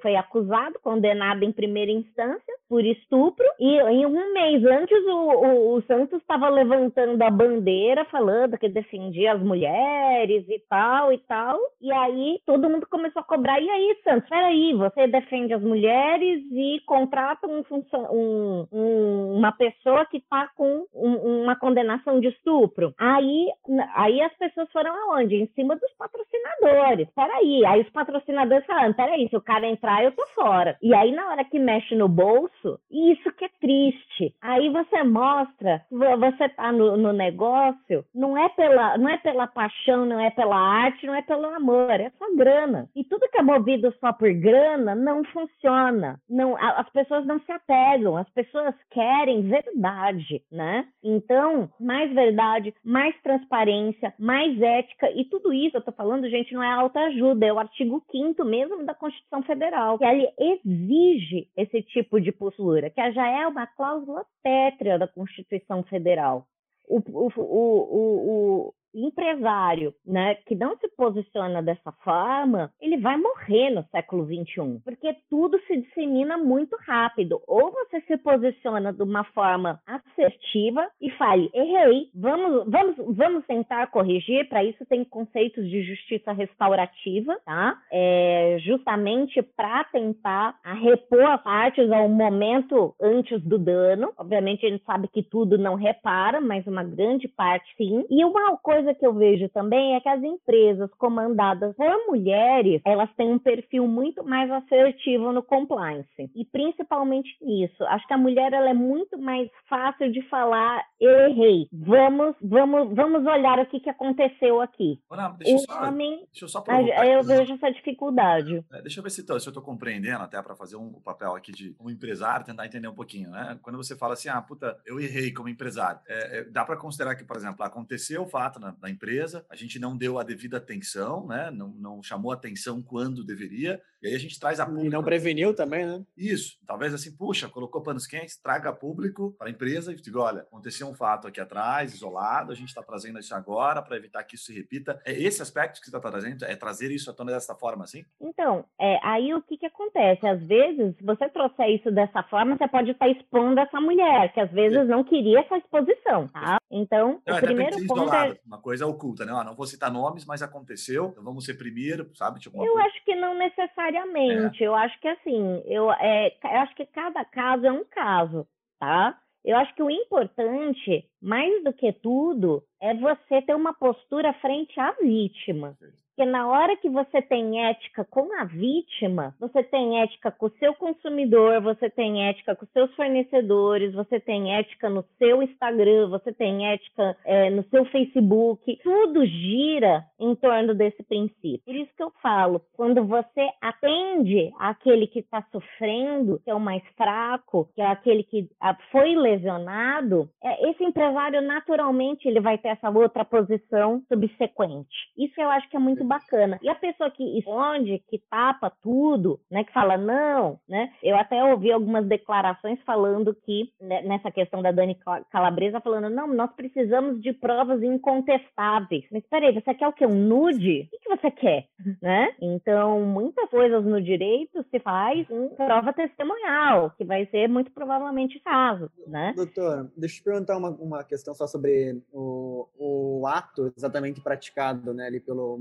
foi acusado, condenado em primeira instância por estupro, e em um mês antes o, o, o Santos estava levantando a bandeira, falando que defendia as mulheres e tal e tal, e aí todo mundo começou a cobrar, e aí Santos, peraí, você defende as mulheres e contrata um, um, um uma pessoa que está com uma condenação de estupro. Aí, aí as pessoas foram aonde? Em cima dos patrocinadores patrocinadores. Peraí. Aí os patrocinadores falando, peraí, se o cara entrar, eu tô fora. E aí, na hora que mexe no bolso, isso que é triste. Aí você mostra, você tá no, no negócio, não é, pela, não é pela paixão, não é pela arte, não é pelo amor, é só grana. E tudo que é movido só por grana não funciona. Não, as pessoas não se apegam, as pessoas querem verdade, né? Então, mais verdade, mais transparência, mais ética, e tudo isso eu tô falando, gente, não é autoajuda, é o artigo 5 mesmo da Constituição Federal, que ele exige esse tipo de postura, que já é uma cláusula pétrea da Constituição Federal. O, o, o, empresário, né, que não se posiciona dessa forma, ele vai morrer no século 21, porque tudo se dissemina muito rápido. Ou você se posiciona de uma forma assertiva e fale, errei, vamos, vamos, vamos tentar corrigir. Para isso tem conceitos de justiça restaurativa, tá? É, justamente para tentar repor as partes ao momento antes do dano. Obviamente a gente sabe que tudo não repara, mas uma grande parte sim. E uma coisa coisa que eu vejo também é que as empresas comandadas por mulheres, elas têm um perfil muito mais assertivo no compliance. E principalmente nisso. Acho que a mulher ela é muito mais fácil de falar, eu errei. Vamos, vamos, vamos olhar o que, que aconteceu aqui. Deixa, o só, homem, deixa eu só Eu vejo essa dificuldade. É, deixa eu ver se, se eu estou compreendendo, até para fazer um papel aqui de um empresário, tentar entender um pouquinho, né? Quando você fala assim, ah, puta, eu errei como empresário. É, é, dá para considerar que, por exemplo, aconteceu o fato na, da empresa, a gente não deu a devida atenção, né? Não, não chamou atenção quando deveria, e aí a gente traz a público. E não preveniu também, né? Isso. Talvez assim, puxa, colocou panos quentes, traga público para a empresa e diga: olha, aconteceu um fato aqui atrás, isolado, a gente está trazendo isso agora para evitar que isso se repita. É esse aspecto que você está trazendo, é trazer isso à tona dessa forma, assim? Então, é, aí o que, que acontece? Às vezes, se você trouxer isso dessa forma, você pode estar expondo essa mulher, que às vezes não queria essa exposição, tá? Então, não, o primeiro ponto é... Uma coisa oculta, né? Ah, não vou citar nomes, mas aconteceu, então vamos ser primeiro, sabe? Tipo, eu coisa. acho que não necessariamente. É. Eu acho que assim, eu, é, eu acho que cada caso é um caso, tá? Eu acho que o importante, mais do que tudo, é você ter uma postura frente à vítima. Porque na hora que você tem ética com a vítima, você tem ética com o seu consumidor, você tem ética com os seus fornecedores, você tem ética no seu Instagram, você tem ética é, no seu Facebook. Tudo gira em torno desse princípio. Por isso que eu falo, quando você atende aquele que está sofrendo, que é o mais fraco, que é aquele que ah, foi lesionado, é, esse empresário naturalmente ele vai ter essa outra posição subsequente. Isso eu acho que é muito bacana. E a pessoa que esconde, que tapa tudo, né, que fala não, né? Eu até ouvi algumas declarações falando que né, nessa questão da Dani Calabresa falando, não, nós precisamos de provas incontestáveis. Mas peraí, você quer o quê? Um nude? O que você quer? Né? Então, muitas coisas no direito se faz em prova testemunhal, que vai ser muito provavelmente caso, né? Doutora, deixa eu te perguntar uma, uma questão só sobre o, o ato exatamente praticado, né, ali pelo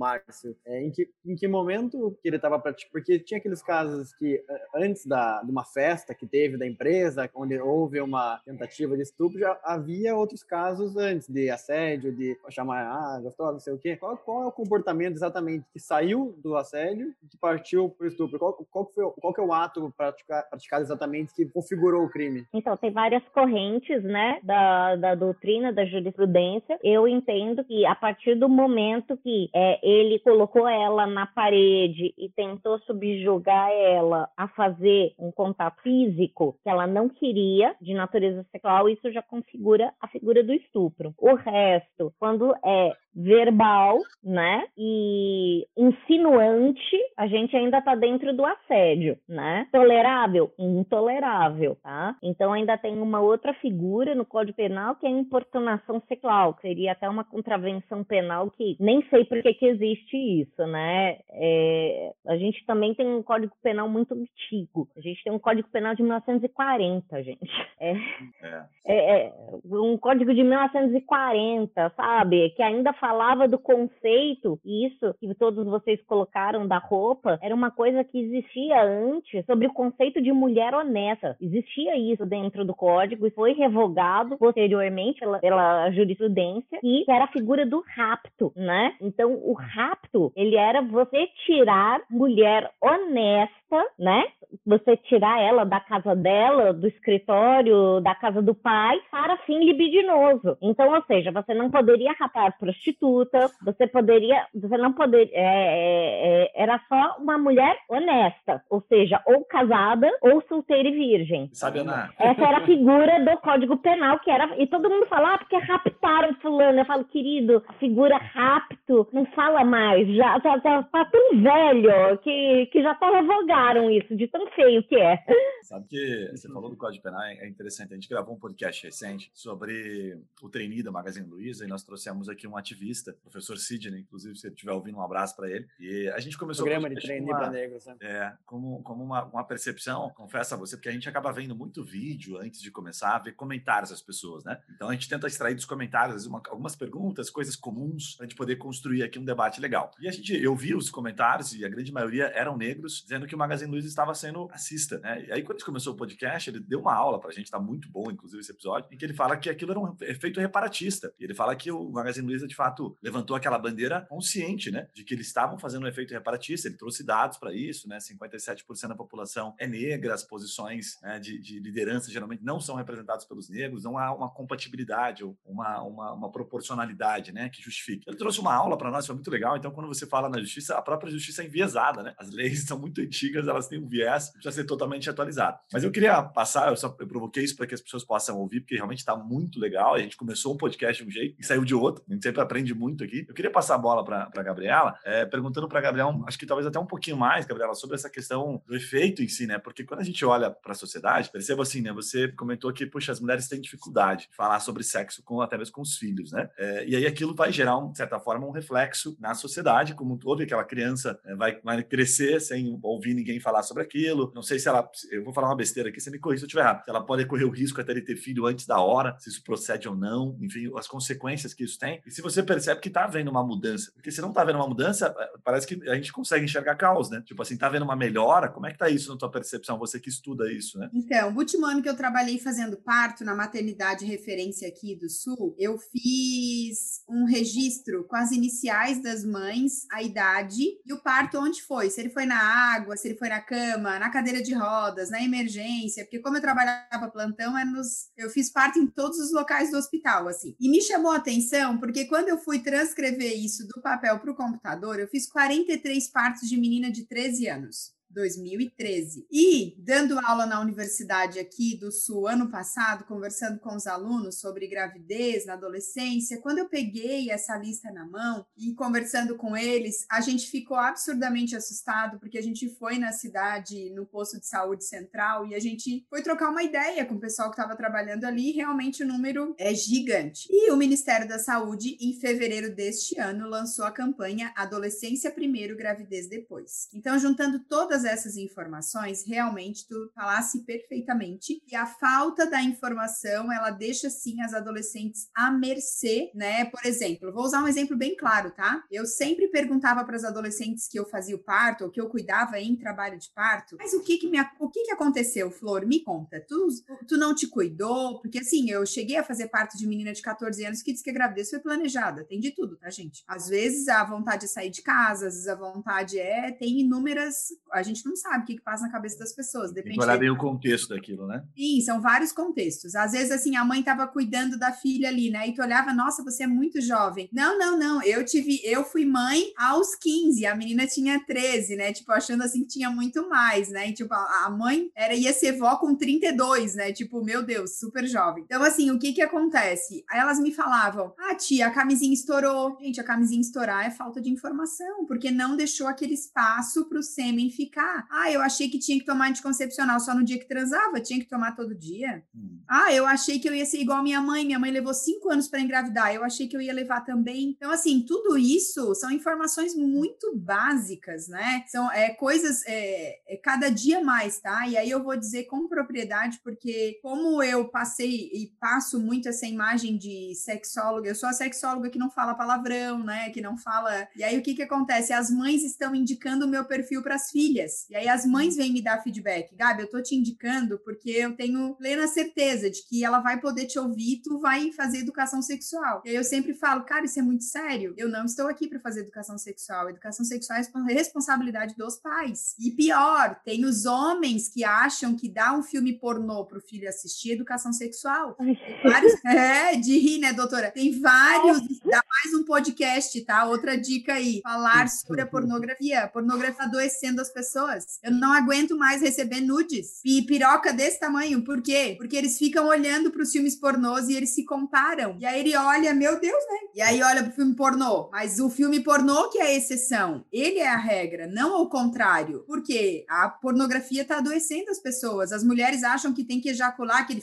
É, em, que, em que momento que ele estava praticando? Porque tinha aqueles casos que antes da, de uma festa que teve da empresa, onde houve uma tentativa de estupro, já havia outros casos antes de assédio, de chamar, ah, não sei o quê. Qual, qual é o comportamento exatamente que saiu do assédio e que partiu para o estupro? Qual, qual, foi, qual que é o ato praticado, praticado exatamente que configurou o crime? Então, tem várias correntes, né, da, da doutrina, da jurisprudência. Eu entendo que a partir do momento que é, ele colocou ela na parede e tentou subjugar ela a fazer um contato físico que ela não queria, de natureza sexual, isso já configura a figura do estupro. O resto, quando é verbal, né? E insinuante, a gente ainda tá dentro do assédio, né? Tolerável, intolerável, tá? Então ainda tem uma outra figura no Código Penal que é a importunação sexual, que seria até uma contravenção penal que nem sei por que, que existe isso, né? É, a gente também tem um Código Penal muito antigo. A gente tem um Código Penal de 1940, gente. É, é. é, é um Código de 1940, sabe? Que ainda falava do conceito, isso que todos vocês colocaram da roupa, era uma coisa que existia antes sobre o conceito de mulher honesta. Existia isso dentro do código e foi revogado posteriormente pela, pela jurisprudência, e que era a figura do rapto, né? Então, o rapto, ele era você tirar mulher honesta, né? Você tirar ela da casa dela, do escritório, da casa do pai, para fim libidinoso. Então, ou seja, você não poderia rapar prostituta você poderia, você não poderia, é, é, é, era só uma mulher honesta, ou seja, ou casada ou solteira e virgem. Sabe, Ana? Essa era a figura do Código Penal, que era, e todo mundo fala, ah, porque raptaram fulano. Eu falo, querido, a figura rapto, não fala mais, já tá, tá, tá tão velho que, que já até revogaram isso, de tão feio que é. Sabe que você falou do Código Penal, é interessante, a gente gravou um podcast recente sobre o trainee da Magazine Luiza e nós trouxemos aqui um ativista professor Sidney, inclusive, se você estiver ouvindo, um abraço para ele. E a gente começou Programa de treino para negros, né? É, como, como uma, uma percepção, confesso a você, porque a gente acaba vendo muito vídeo antes de começar a ver comentários das pessoas, né? Então a gente tenta extrair dos comentários uma, algumas perguntas, coisas comuns, para a gente poder construir aqui um debate legal. E a gente, eu vi os comentários e a grande maioria eram negros, dizendo que o Magazine Luiza estava sendo racista, né? E aí quando a gente começou o podcast, ele deu uma aula para a gente, tá muito bom, inclusive, esse episódio, em que ele fala que aquilo era um efeito reparatista. E ele fala que o Magazine Luiza, de fato, levantou aquela bandeira consciente, né, de que eles estavam fazendo um efeito reparatista. Ele trouxe dados para isso, né? 57% da população é negra, as posições né, de, de, liderança geralmente não são representadas pelos negros, não há uma compatibilidade ou uma, uma, uma proporcionalidade, né, que justifique. Ele trouxe uma aula para nós, foi muito legal. Então, quando você fala na justiça, a própria justiça é enviesada, né? As leis são muito antigas, elas têm um viés, precisa ser totalmente atualizado. Mas eu queria passar, eu só eu provoquei isso para que as pessoas possam ouvir, porque realmente está muito legal. A gente começou um podcast de um jeito e saiu de outro. A gente sempre aprende muito aqui. Eu queria passar a bola para a Gabriela, é, perguntando para a Gabriela, acho que talvez até um pouquinho mais, Gabriela, sobre essa questão do efeito em si, né? Porque quando a gente olha para a sociedade, perceba assim, né? Você comentou que, puxa, as mulheres têm dificuldade de falar sobre sexo com até mesmo com os filhos, né? É, e aí aquilo vai gerar, um, de certa forma, um reflexo na sociedade, como todo aquela criança é, vai, vai crescer sem ouvir ninguém falar sobre aquilo. Não sei se ela, eu vou falar uma besteira aqui, você me corrija se eu estiver errado. Se ela pode correr o risco até de ter filho antes da hora, se isso procede ou não, enfim, as consequências que isso tem. E se você percebe que está havendo uma mudança. Porque se não tá vendo uma mudança, é, parece que a gente consegue enxergar caos, né? Tipo assim, tá vendo uma melhora? Como é que tá isso na tua percepção? Você que estuda isso, né? Então, o último ano que eu trabalhei fazendo parto na maternidade referência aqui do Sul, eu fiz um registro com as iniciais das mães, a idade e o parto onde foi. Se ele foi na água, se ele foi na cama, na cadeira de rodas, na emergência, porque como eu trabalhava plantão, é nos... eu fiz parto em todos os locais do hospital, assim. E me chamou a atenção, porque quando eu fui transcrever isso do papel para o computador, eu fiz 43 partos de menina de 13 anos. 2013. E dando aula na universidade aqui do Sul ano passado, conversando com os alunos sobre gravidez na adolescência, quando eu peguei essa lista na mão e conversando com eles, a gente ficou absurdamente assustado porque a gente foi na cidade, no posto de saúde central e a gente foi trocar uma ideia com o pessoal que estava trabalhando ali, e realmente o número é gigante. E o Ministério da Saúde, em fevereiro deste ano, lançou a campanha Adolescência Primeiro, Gravidez Depois. Então, juntando todas essas informações, realmente tu falasse perfeitamente. E a falta da informação, ela deixa sim as adolescentes à mercê, né? Por exemplo, vou usar um exemplo bem claro, tá? Eu sempre perguntava para as adolescentes que eu fazia o parto, ou que eu cuidava em trabalho de parto, mas o que que me, o que que aconteceu, Flor? Me conta. Tu, tu não te cuidou? Porque assim, eu cheguei a fazer parto de menina de 14 anos que disse que a gravidez foi planejada. Tem de tudo, tá, gente? Às vezes a vontade é sair de casa, às vezes a vontade é. Tem inúmeras. A gente não sabe o que, que passa na cabeça das pessoas. Depende. Tem que bem o contexto daquilo, né? Sim, são vários contextos. Às vezes, assim, a mãe estava cuidando da filha ali, né? E tu olhava, nossa, você é muito jovem. Não, não, não. Eu tive, eu fui mãe aos 15, a menina tinha 13, né? Tipo, achando assim que tinha muito mais, né? E, tipo, a mãe era ia ser vó com 32, né? Tipo, meu Deus, super jovem. Então, assim, o que que acontece? Aí elas me falavam: "Ah, tia, a camisinha estourou". Gente, a camisinha estourar é falta de informação, porque não deixou aquele espaço para o sêmen ficar. Ah, eu achei que tinha que tomar anticoncepcional só no dia que transava, tinha que tomar todo dia. Hum. Ah, eu achei que eu ia ser igual minha mãe, minha mãe levou cinco anos para engravidar, eu achei que eu ia levar também. Então, assim, tudo isso são informações muito básicas, né? São é, coisas é, é, cada dia mais, tá? E aí eu vou dizer com propriedade, porque como eu passei e passo muito essa imagem de sexóloga, eu sou a sexóloga que não fala palavrão, né? Que não fala. E aí o que que acontece? As mães estão indicando o meu perfil para as filhas. E aí as mães vêm me dar feedback. Gabi, eu tô te indicando porque eu tenho plena certeza de que ela vai poder te ouvir, tu vai fazer educação sexual. E aí eu sempre falo, cara, isso é muito sério. Eu não estou aqui para fazer educação sexual. Educação sexual é responsabilidade dos pais. E pior, tem os homens que acham que dar um filme pornô pro filho assistir é educação sexual. Vários, é, de rir, né, doutora? Tem vários. Dá mais um podcast, tá? Outra dica aí. Falar sobre a pornografia. A pornografia tá adoecendo as pessoas. Eu não aguento mais receber nudes. E piroca desse tamanho. Por quê? Porque eles ficam olhando para os filmes pornôs e eles se comparam. E aí ele olha, meu Deus, né? E aí olha pro filme pornô. Mas o filme pornô que é a exceção. Ele é a regra, não o contrário. Porque a pornografia tá adoecendo as pessoas. As mulheres acham que tem que ejacular aquele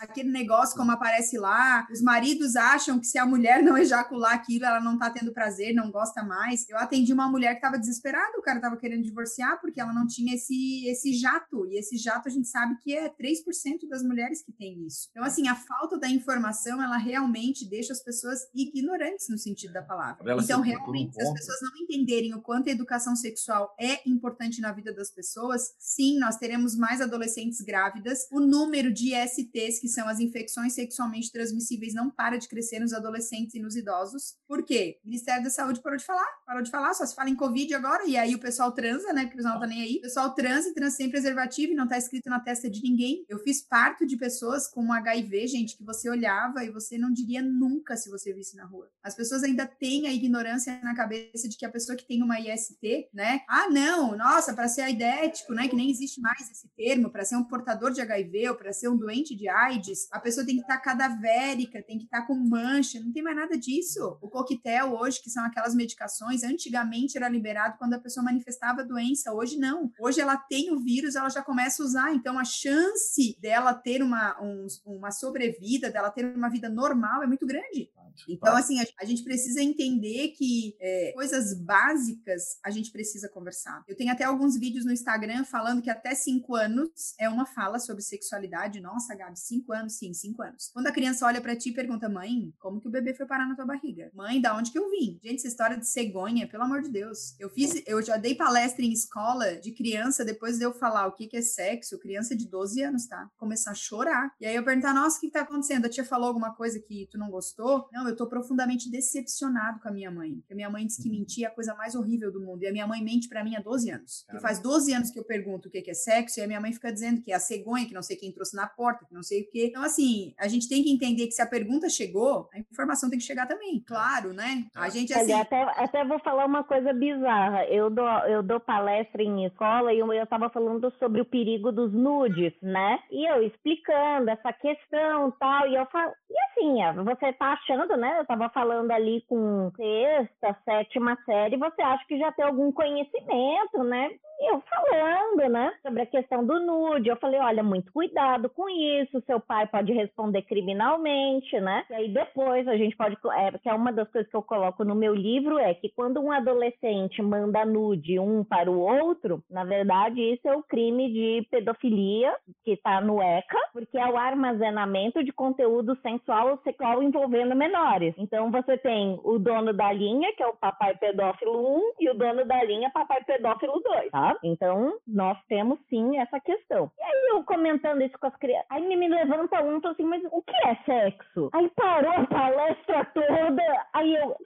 aquele negócio como aparece lá. Os maridos acham que se a mulher não ejacular aquilo, ela não tá tendo prazer, não gosta mais. Eu atendi uma mulher que tava desesperada, o cara tava querendo divorciar porque ela não tinha esse, esse jato. E esse jato a gente sabe que é 3% das mulheres que tem isso. Então, assim, a falta da informação, ela realmente deixa as pessoas ignorantes no sentido da palavra. Ela então, realmente, um se as pessoas não entenderem o quanto a educação sexual é importante na vida das pessoas, sim, nós teremos mais adolescentes grávidas. O número de STs que que são as infecções sexualmente transmissíveis, não para de crescer nos adolescentes e nos idosos. Por quê? O Ministério da Saúde parou de falar, parou de falar, só se fala em Covid agora, e aí o pessoal transa, né? Porque o pessoal não tá nem aí. O pessoal transa e transa sem preservativo e não tá escrito na testa de ninguém. Eu fiz parto de pessoas com HIV, gente, que você olhava e você não diria nunca se você visse na rua. As pessoas ainda têm a ignorância na cabeça de que a pessoa que tem uma IST, né? Ah, não, nossa, para ser aidético, né? Que nem existe mais esse termo, para ser um portador de HIV ou para ser um doente de AIDS AIDS, a pessoa tem que estar tá cadavérica, tem que estar tá com mancha, não tem mais nada disso. O coquetel hoje, que são aquelas medicações, antigamente era liberado quando a pessoa manifestava doença, hoje não. Hoje ela tem o vírus, ela já começa a usar, então a chance dela ter uma, um, uma sobrevida, dela ter uma vida normal é muito grande. Então, assim, a, gente precisa entender que é, coisas básicas a gente precisa conversar. Eu tenho até alguns vídeos no Instagram falando que até cinco anos é uma fala sobre sexualidade. Nossa, Gabi, cinco Cinco anos, sim, cinco anos. Quando a criança olha para ti e pergunta, mãe, como que o bebê foi parar na tua barriga? Mãe, da onde que eu vim? Gente, essa história de cegonha, pelo amor de Deus. Eu fiz, eu já dei palestra em escola de criança, depois de eu falar o que, que é sexo, criança de 12 anos, tá? Começar a chorar. E aí eu perguntar, nossa, o que, que tá acontecendo? A tia falou alguma coisa que tu não gostou? Não, não, eu tô profundamente decepcionado com a minha mãe. Porque a minha mãe diz que uhum. mentir é a coisa mais horrível do mundo. E a minha mãe mente para mim há 12 anos. Que faz 12 anos que eu pergunto o que é sexo, e a minha mãe fica dizendo que é a cegonha, que não sei quem trouxe na porta, que não sei o quê. Então, assim, a gente tem que entender que se a pergunta chegou, a informação tem que chegar também. Claro, né? A gente, assim... até, até vou falar uma coisa bizarra. Eu dou, eu dou palestra em escola e eu, eu tava falando sobre o perigo dos nudes, né? E eu explicando essa questão tal, e eu falo... E assim, você tá achando, né? Eu tava falando ali com sexta, sétima série, você acha que já tem algum conhecimento, né? E eu falando, né, sobre a questão do nude, eu falei, olha, muito cuidado com isso, seu pai pode responder criminalmente, né? E aí depois a gente pode, é, que é uma das coisas que eu coloco no meu livro é que quando um adolescente manda nude um para o outro, na verdade isso é o crime de pedofilia que está no ECA, porque é o armazenamento de conteúdo sensual ou sexual envolvendo menores. Então você tem o dono da linha, que é o papai pedófilo 1, e o dono da linha, papai pedófilo 2, tá? Então, nós temos sim essa questão. E aí eu comentando isso com as crianças, aí me levanta um fala assim, mas o que é sexo? Aí parou a palestra toda, aí eu.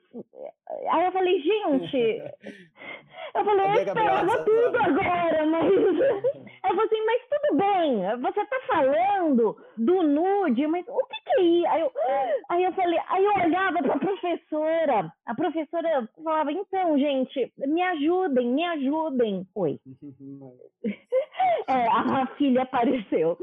Aí eu falei, gente. Eu falei, eu esperava tudo agora, mas. Eu falei assim, mas tudo bem, você tá falando do nude, mas o que que é isso? Aí eu, aí eu falei, aí eu olhava pra professora, a professora falava, então, gente, me ajudem, me ajudem. Oi. é, a filha apareceu.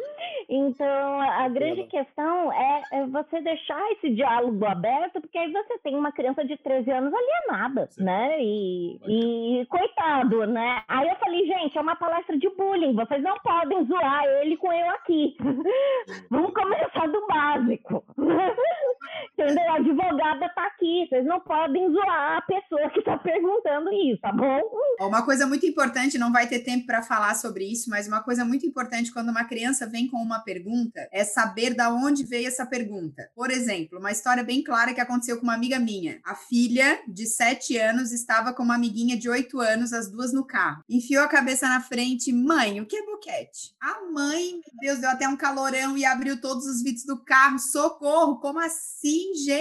Então, a grande questão é, é, você deixar esse diálogo aberto, porque aí você tem uma criança de 13 anos alienada, Sim. né? E, e coitado, né? Aí eu falei, gente, é uma palestra de bullying, vocês não podem zoar ele com eu aqui. Vamos começar do básico. Entendeu? Advogada tá aqui, vocês não podem zoar a pessoa que tá perguntando isso, tá bom? Uma coisa muito importante, não vai ter tempo para falar sobre isso, mas uma coisa muito importante quando uma criança vem com uma pergunta é saber da onde veio essa pergunta. Por exemplo, uma história bem clara que aconteceu com uma amiga minha. A filha de 7 anos estava com uma amiguinha de 8 anos, as duas no carro. Enfiou a cabeça na frente, mãe, o que é boquete? A mãe, meu Deus, deu até um calorão e abriu todos os vidros do carro. Socorro, como assim, gente?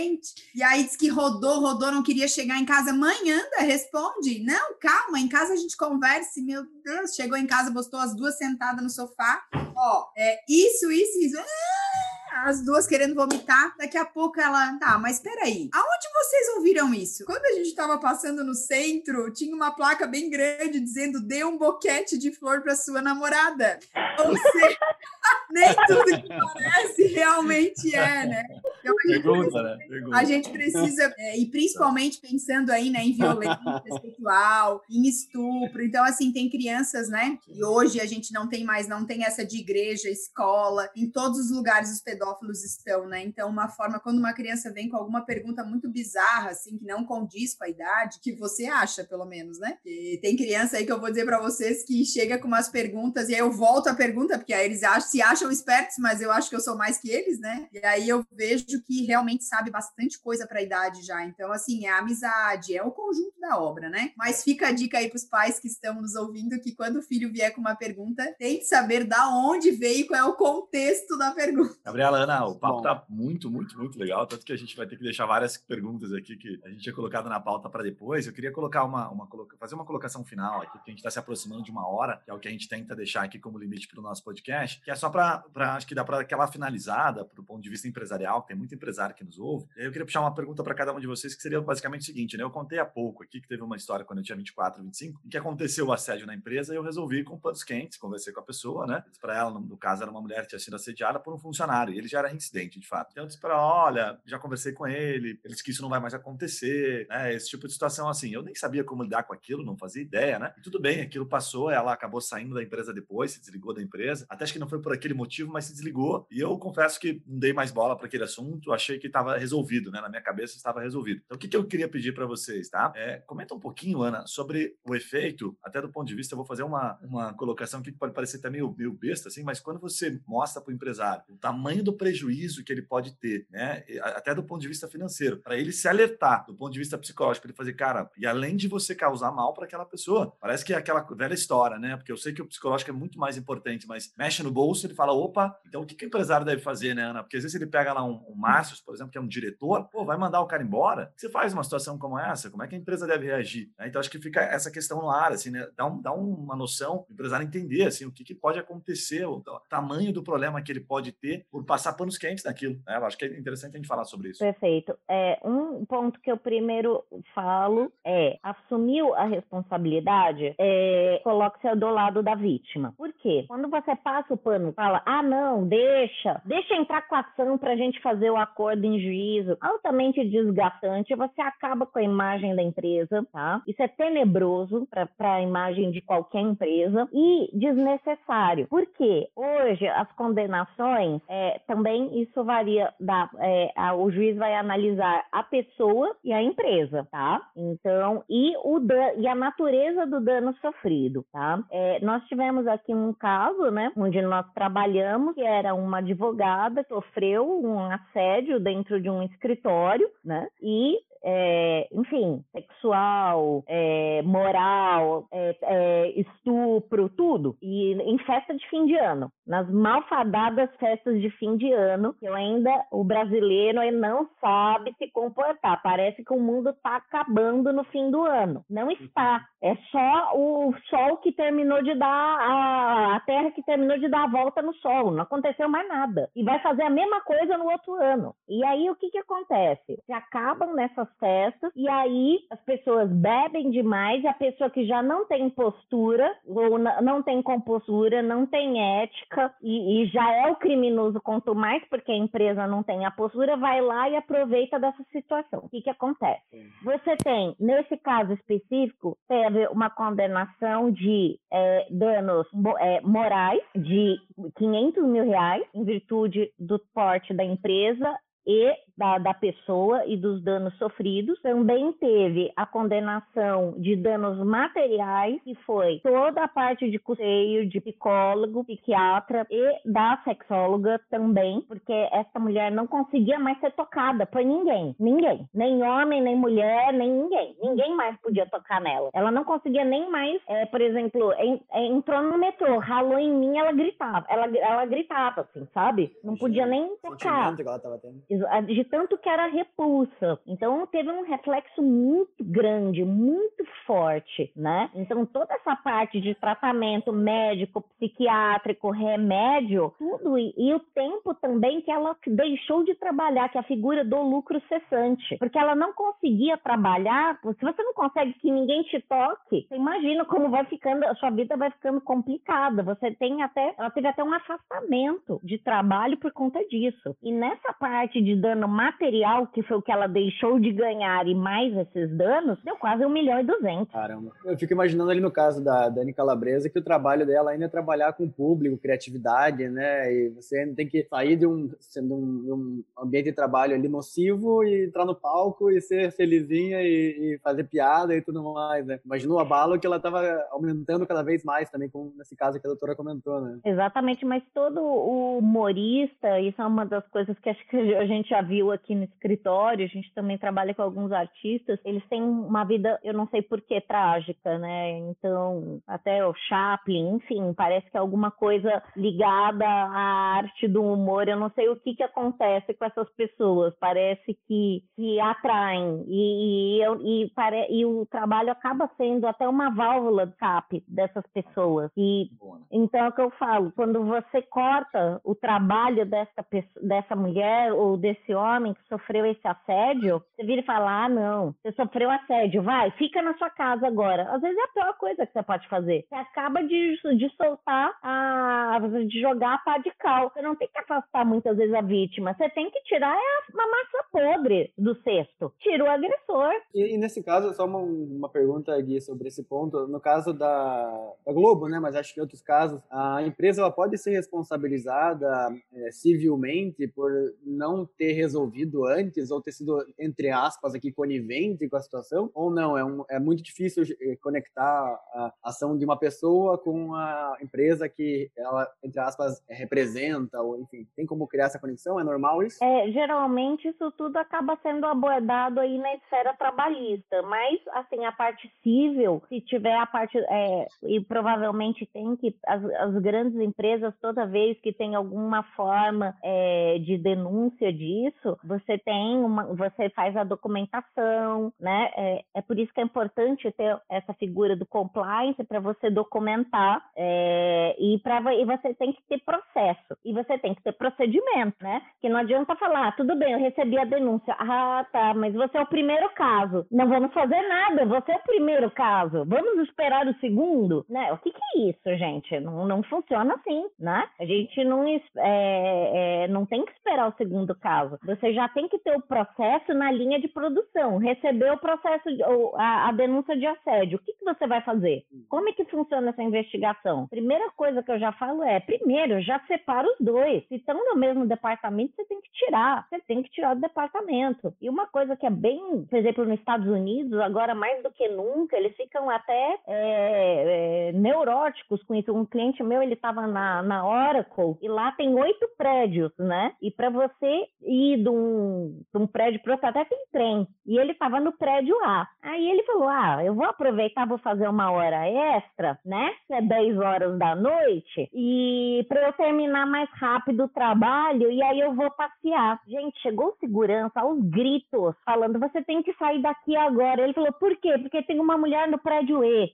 E aí disse que rodou, rodou, não queria chegar em casa. Mãe, anda, responde. Não, calma, em casa a gente converse. Meu Deus, chegou em casa, postou as duas sentadas no sofá. Ó, é isso, isso, isso. Ah! as duas querendo vomitar. Daqui a pouco ela, tá, mas peraí, aonde vocês ouviram isso? Quando a gente tava passando no centro, tinha uma placa bem grande dizendo: dê um boquete de flor para sua namorada. Ou seja, nem tudo que parece realmente é, né? Então, a, gente Pergunta, precisa, né? Pergunta. a gente precisa, é, e principalmente pensando aí, né, em violência sexual, em estupro. Então, assim, tem crianças, né? E hoje a gente não tem mais, não tem essa de igreja, escola, em todos os lugares os pedófilos estão, né? Então, uma forma, quando uma criança vem com alguma pergunta muito bizarra, assim, que não condiz com a idade, que você acha, pelo menos, né? E tem criança aí que eu vou dizer para vocês que chega com umas perguntas e aí eu volto a pergunta, porque aí eles acham, se acham espertos, mas eu acho que eu sou mais que eles, né? E aí eu vejo que realmente sabe bastante coisa para a idade já. Então, assim, é a amizade, é o conjunto da obra, né? Mas fica a dica aí para os pais que estão nos ouvindo que quando o filho vier com uma pergunta, tem que saber da onde veio e qual é o contexto da pergunta. Gabriela, Ana, o papo Bom. tá muito, muito, muito legal. Tanto que a gente vai ter que deixar várias perguntas aqui que a gente tinha colocado na pauta para depois. Eu queria colocar uma, uma, fazer uma colocação final aqui, porque a gente está se aproximando de uma hora, que é o que a gente tenta deixar aqui como limite para o nosso podcast, que é só para, acho que dá para aquela finalizada, do ponto de vista empresarial, tem muito empresário que nos ouve. Eu queria puxar uma pergunta para cada um de vocês, que seria basicamente o seguinte, né? Eu contei há pouco aqui que teve uma história quando eu tinha 24, 25, em que aconteceu o assédio na empresa e eu resolvi com panos quentes, conversei com a pessoa, né? Para ela, no caso, era uma mulher que tinha sido assediada por um funcionário, e ele já era incidente, de fato. Então eu disse para olha, já conversei com ele, ele disse que isso não vai mais acontecer, né? Esse tipo de situação assim. Eu nem sabia como lidar com aquilo, não fazia ideia, né? E tudo bem, aquilo passou, ela acabou saindo da empresa depois, se desligou da empresa. Até acho que não foi por aquele motivo, mas se desligou. E eu confesso que não dei mais bola para aquele assunto, achei que estava resolvido, né? Na minha cabeça estava resolvido. Então o que, que eu queria pedir para vocês, tá? É, comenta um pouquinho, Ana, sobre o efeito, até do ponto de vista, eu vou fazer uma, uma colocação aqui que pode parecer até meio, meio besta, assim, mas quando você mostra para o empresário o tamanho do prejuízo que ele pode ter, né? Até do ponto de vista financeiro, para ele se alertar do ponto de vista psicológico, ele fazer, cara, e além de você causar mal para aquela pessoa, parece que é aquela velha história, né? Porque eu sei que o psicológico é muito mais importante, mas mexe no bolso, ele fala, fala, opa, então o que, que o empresário deve fazer, né, Ana? Porque às vezes ele pega lá um, um Márcio, por exemplo, que é um diretor, pô, vai mandar o cara embora. Você faz uma situação como essa, como é que a empresa deve reagir? Então acho que fica essa questão no ar, assim, né? Dá, um, dá uma noção, o empresário entender, assim, o que, que pode acontecer, o, o, tamanho do problema que ele pode ter por passar panos quentes naquilo. Né? Eu acho que é interessante a gente falar sobre isso. Perfeito. É, um ponto que eu primeiro falo é assumiu a responsabilidade, é, coloque-se do lado da vítima. Por quê? Quando você passa o pano, fala, ah, não, deixa, deixa entrar com a ação para a gente fazer o acordo em juízo, altamente desgastante, você acaba com a imagem da empresa, tá? Isso é tenebroso para a imagem de qualquer empresa e desnecessário. Por quê? Hoje, as condenações, é, também isso varia, da, é, a, o juiz vai analisar a pessoa e a empresa, tá? Então, e, o e a natureza do dano sofrido, tá? É, nós tivemos aqui um caso, né, onde nós trabalhamos, que era uma advogada sofreu um assédio dentro de um escritório, né, e é, enfim, sexual, é, moral, é, é, estupro, tudo. E em festa de fim de ano, nas malfadadas festas de fim de ano, que ainda o brasileiro não sabe se comportar. Parece que o mundo está acabando no fim do ano. Não está. É só o sol que terminou de dar a, a Terra que terminou de dar a volta no Sol. Não aconteceu mais nada. E vai fazer a mesma coisa no outro ano. E aí o que que acontece? Se acabam nessas festas e aí as pessoas bebem demais e a pessoa que já não tem postura ou não tem compostura, não tem ética e, e já é o criminoso quanto mais porque a empresa não tem a postura, vai lá e aproveita dessa situação. O que que acontece? Você tem, nesse caso específico, teve uma condenação de é, danos é, morais de 500 mil reais em virtude do porte da empresa e da, da pessoa e dos danos sofridos. Também teve a condenação de danos materiais, que foi toda a parte de custeio de psicólogo, psiquiatra e da sexóloga também, porque essa mulher não conseguia mais ser tocada por ninguém. Ninguém. Nem homem, nem mulher, nem ninguém. Ninguém mais podia tocar nela. Ela não conseguia nem mais, é, por exemplo, en, entrou no metrô, ralou em mim, ela gritava. Ela, ela gritava, assim, sabe? Não podia nem tocar. De tanto que era repulsa. Então teve um reflexo muito grande, muito forte, né? Então toda essa parte de tratamento médico, psiquiátrico, remédio, tudo e, e o tempo também que ela deixou de trabalhar, que é a figura do lucro cessante, porque ela não conseguia trabalhar. Se você não consegue que ninguém te toque, você imagina como vai ficando, a sua vida vai ficando complicada. Você tem até, ela teve até um afastamento de trabalho por conta disso. E nessa parte de dano material, que foi o que ela deixou de ganhar, e mais esses danos, deu quase um milhão e duzentos. Caramba. Eu fico imaginando ali no caso da Dani Calabresa que o trabalho dela ainda é trabalhar com o público, criatividade, né? E você ainda tem que sair de um, sendo um, um ambiente de trabalho ali nocivo e entrar no palco e ser felizinha e, e fazer piada e tudo mais, né? Imagina o abalo que ela estava aumentando cada vez mais também, como nesse caso que a doutora comentou, né? Exatamente, mas todo o humorista, isso é uma das coisas que acho que a gente já viu aqui no escritório, a gente também trabalha com alguns artistas, eles têm uma vida, eu não sei por que, trágica, né? Então, até o Chaplin, enfim, parece que é alguma coisa ligada à arte do humor, eu não sei o que, que acontece com essas pessoas, parece que, que atraem, e, e, e, pare, e o trabalho acaba sendo até uma válvula de escape dessas pessoas. E, então, é o que eu falo, quando você corta o trabalho dessa, dessa mulher ou desse homem, homem que sofreu esse assédio, você vira e fala: ah, não, você sofreu assédio, vai, fica na sua casa agora. Às vezes é a pior coisa que você pode fazer. Você acaba de, de soltar, a, de jogar a pá de cal. Você não tem que afastar muitas vezes a vítima, você tem que tirar uma massa podre do cesto. Tira o agressor. E, e nesse caso, só uma, uma pergunta, Gui, sobre esse ponto. No caso da, da Globo, né, mas acho que em outros casos, a empresa ela pode ser responsabilizada é, civilmente por não ter resolvido resolvido antes ou ter sido, entre aspas, aqui conivente com a situação? Ou não? É, um, é muito difícil eh, conectar a ação de uma pessoa com a empresa que ela entre aspas, representa, ou enfim, tem como criar essa conexão? É normal isso? É, geralmente isso tudo acaba sendo abordado aí na esfera trabalhista, mas assim, a parte civil, se tiver a parte, é, e provavelmente tem que, as, as, grandes empresas, toda vez que tem alguma forma é, de denúncia disso, você tem uma, você faz a documentação, né? É, é por isso que é importante ter essa figura do compliance para você documentar é, e, pra, e você tem que ter processo e você tem que ter procedimento, né? Que não adianta falar, ah, tudo bem, eu recebi a denúncia. Ah, tá, mas você é o primeiro caso. Não vamos fazer nada, você é o primeiro caso. Vamos esperar o segundo, né? O que, que é isso, gente? Não, não funciona assim, né? A gente não, é, é, não tem que esperar o segundo caso. Você já tem que ter o processo na linha de produção. Receber o processo, a, a denúncia de assédio. O que, que você vai fazer? Como é que funciona essa investigação? Primeira coisa que eu já falo é, primeiro, já separa os dois. Se estão no mesmo departamento, você tem que tirar. Você tem que tirar do departamento. E uma coisa que é bem, por exemplo, nos Estados Unidos, agora mais do que nunca, eles ficam até é, é, neuróticos com isso. Um cliente meu, ele estava na, na Oracle e lá tem oito prédios, né? E para você ir de um, de um prédio para outro, até tem trem. E ele estava no prédio A. Aí ele falou: Ah, eu vou aproveitar, vou fazer uma hora extra, né? É 10 horas da noite, e para eu terminar mais rápido o trabalho, e aí eu vou passear. Gente, chegou segurança aos gritos, falando: Você tem que sair daqui agora. Ele falou: Por quê? Porque tem uma mulher no prédio E.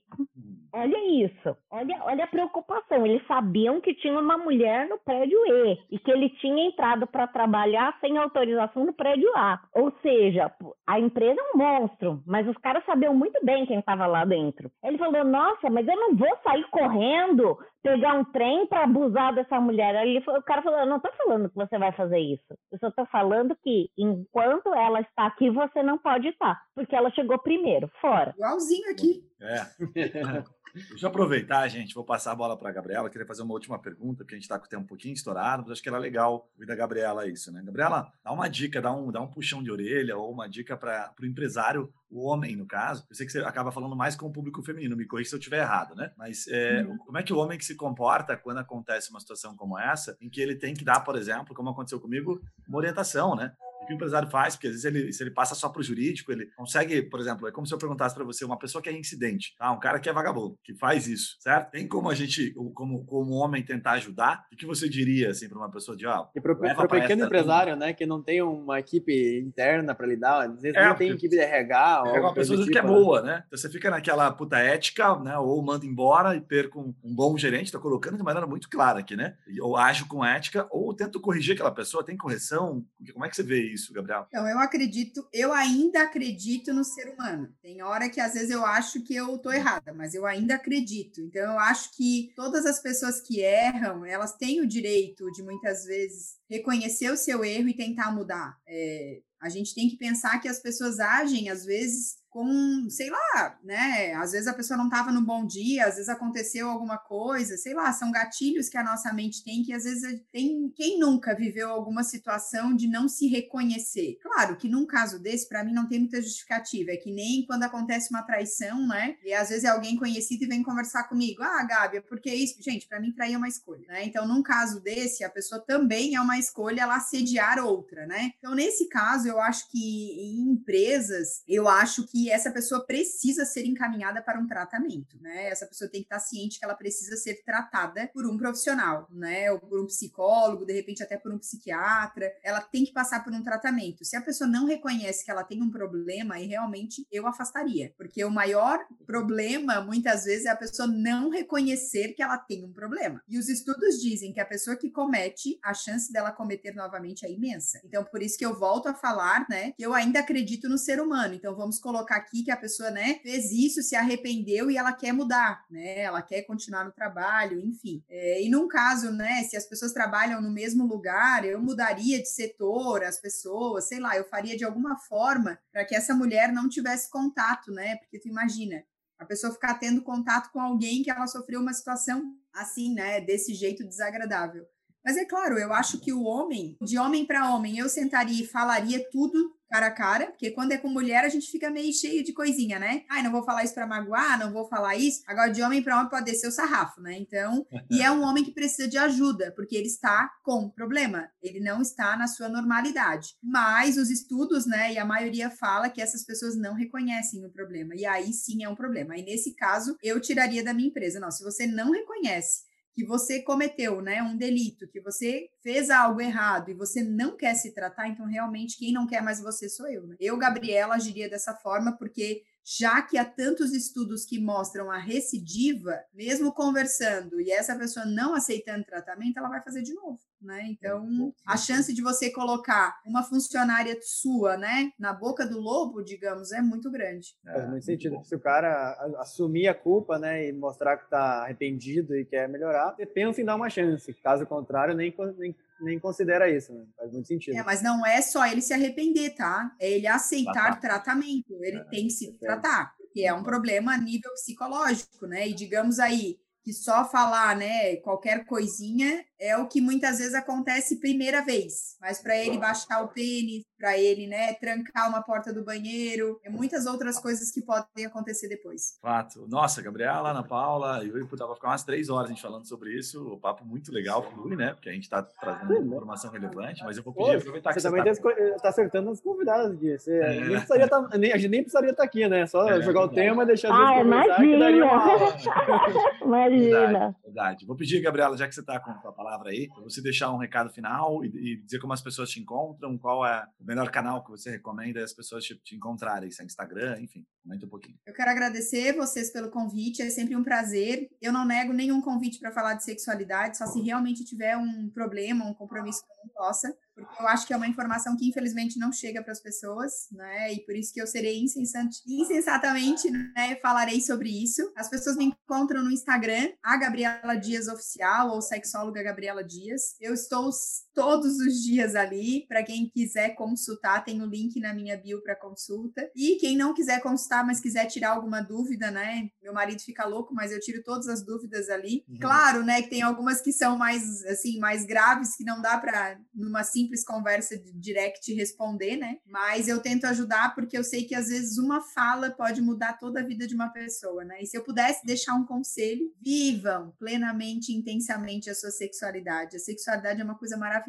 Olha isso, olha, olha a preocupação. Eles sabiam que tinha uma mulher no prédio E e que ele tinha entrado para trabalhar sem autorização no prédio A. Ou seja, a empresa é um monstro, mas os caras sabiam muito bem quem estava lá dentro. Ele falou: Nossa, mas eu não vou sair correndo, pegar um trem para abusar dessa mulher. Aí o cara falou: Eu não estou falando que você vai fazer isso. Eu só estou falando que enquanto ela está aqui, você não pode estar, porque ela chegou primeiro, fora. Igualzinho aqui. É. Deixa eu aproveitar, gente. Vou passar a bola para a Gabriela. queria fazer uma última pergunta, porque a gente está com o tempo um pouquinho estourado, mas acho que era legal ouvir da Gabriela isso, né? Gabriela, dá uma dica, dá um, dá um puxão de orelha ou uma dica para o empresário, o homem, no caso. Eu sei que você acaba falando mais com o público feminino, me corrija se eu estiver errado, né? Mas é, uhum. como é que o homem que se comporta quando acontece uma situação como essa, em que ele tem que dar, por exemplo, como aconteceu comigo, uma orientação, né? O que o empresário faz, porque às vezes ele, se ele passa só para o jurídico, ele consegue, por exemplo, é como se eu perguntasse para você, uma pessoa que é incidente, tá? um cara que é vagabundo, que faz isso, certo? Tem como a gente, como, como homem, tentar ajudar? O que você diria assim para uma pessoa de ah, E para o pequeno empresário, né, que não tem uma equipe interna para lidar, às vezes é, não tem equipe de RH. É uma pessoa tipo, que é tipo, boa, né? Então você fica naquela puta ética, né? Ou manda embora e perco um, um bom gerente, está colocando de maneira muito clara aqui, né? Ou ajo com ética, ou tento corrigir aquela pessoa, tem correção. Como é que você vê isso, Gabriel? Então, eu acredito, eu ainda acredito no ser humano. Tem hora que às vezes eu acho que eu tô errada, mas eu ainda acredito. Então, eu acho que todas as pessoas que erram, elas têm o direito de muitas vezes reconhecer o seu erro e tentar mudar. É, a gente tem que pensar que as pessoas agem, às vezes, com, sei lá, né? Às vezes a pessoa não estava no bom dia, às vezes aconteceu alguma coisa, sei lá, são gatilhos que a nossa mente tem que às vezes tem quem nunca viveu alguma situação de não se reconhecer. Claro que num caso desse, para mim não tem muita justificativa, é que nem quando acontece uma traição, né? E às vezes é alguém conhecido e vem conversar comigo: "Ah, Gabi, é porque isso, gente, para mim trair é uma escolha", né? Então, num caso desse, a pessoa também é uma escolha ela assediar outra, né? Então, nesse caso, eu acho que em empresas, eu acho que essa pessoa precisa ser encaminhada para um tratamento, né? Essa pessoa tem que estar ciente que ela precisa ser tratada por um profissional, né? Ou por um psicólogo, de repente até por um psiquiatra. Ela tem que passar por um tratamento. Se a pessoa não reconhece que ela tem um problema, aí realmente eu afastaria, porque o maior problema muitas vezes é a pessoa não reconhecer que ela tem um problema. E os estudos dizem que a pessoa que comete, a chance dela cometer novamente é imensa. Então, por isso que eu volto a falar, né, que eu ainda acredito no ser humano. Então, vamos colocar colocar aqui que a pessoa, né, fez isso, se arrependeu e ela quer mudar, né? Ela quer continuar no trabalho, enfim. É, e num caso, né, se as pessoas trabalham no mesmo lugar, eu mudaria de setor as pessoas, sei lá, eu faria de alguma forma para que essa mulher não tivesse contato, né? Porque tu imagina, a pessoa ficar tendo contato com alguém que ela sofreu uma situação assim, né, desse jeito desagradável. Mas é claro, eu acho que o homem, de homem para homem, eu sentaria e falaria tudo cara a cara, porque quando é com mulher a gente fica meio cheio de coisinha, né? Ai, não vou falar isso para magoar, não vou falar isso. Agora, de homem para homem pode descer o sarrafo, né? Então, e é um homem que precisa de ajuda, porque ele está com problema, ele não está na sua normalidade. Mas os estudos, né, e a maioria fala que essas pessoas não reconhecem o problema, e aí sim é um problema. E nesse caso, eu tiraria da minha empresa. Não, se você não reconhece que você cometeu, né, um delito, que você fez algo errado e você não quer se tratar, então realmente quem não quer mais você sou eu. Né? Eu, Gabriela, agiria dessa forma porque já que há tantos estudos que mostram a recidiva, mesmo conversando e essa pessoa não aceitando tratamento, ela vai fazer de novo, né? Então, a chance de você colocar uma funcionária sua, né, na boca do lobo, digamos, é muito grande. Faz muito sentido. Se o cara assumir a culpa, né, e mostrar que está arrependido e quer melhorar, você pensa em dar uma chance. Caso contrário, nem, nem nem considera isso, né? Faz muito sentido. É, mas não é só ele se arrepender, tá? É ele aceitar tratamento. Ele é, tem que se tratar, porque é um problema a nível psicológico, né? E digamos aí que só falar, né, qualquer coisinha é o que muitas vezes acontece primeira vez. Mas para ele baixar o tênis, para ele, né, trancar uma porta do banheiro, é muitas outras coisas que podem acontecer depois. Fato. Nossa, Gabriela, Ana Paula, eu puder ficar umas três horas a gente falando sobre isso. O papo muito legal flui, né? Porque a gente está trazendo informação relevante, mas eu vou pedir aproveitar você que você também está tá acertando as convidadas aqui. Você é. nem precisaria tá, nem, a gente nem precisaria estar tá aqui, né? Só é, jogar o tema e deixar ah, imagina. que daria uma aula. imagina. Verdade. Vou pedir, Gabriela, já que você está com a palavra aí, você deixar um recado final e, e dizer como as pessoas te encontram, qual é o melhor canal que você recomenda as pessoas te, te encontrarem, se é Instagram, enfim, comenta um pouquinho. Eu quero agradecer vocês pelo convite, é sempre um prazer. Eu não nego nenhum convite para falar de sexualidade, só se realmente tiver um problema, um compromisso que eu não possa porque eu acho que é uma informação que infelizmente não chega para as pessoas, né? E por isso que eu serei insensatamente, né? Falarei sobre isso. As pessoas me encontram no Instagram, a Gabriela Dias Oficial ou sexóloga Gabriela Dias. Eu estou todos os dias ali. Para quem quiser consultar, tem o link na minha bio para consulta. E quem não quiser consultar, mas quiser tirar alguma dúvida, né? Meu marido fica louco, mas eu tiro todas as dúvidas ali. Uhum. Claro, né? Que tem algumas que são mais assim mais graves que não dá para numa simples simples conversa de direct responder, né? Mas eu tento ajudar porque eu sei que às vezes uma fala pode mudar toda a vida de uma pessoa, né? E se eu pudesse deixar um conselho, vivam plenamente, intensamente a sua sexualidade. A sexualidade é uma coisa maravilhosa,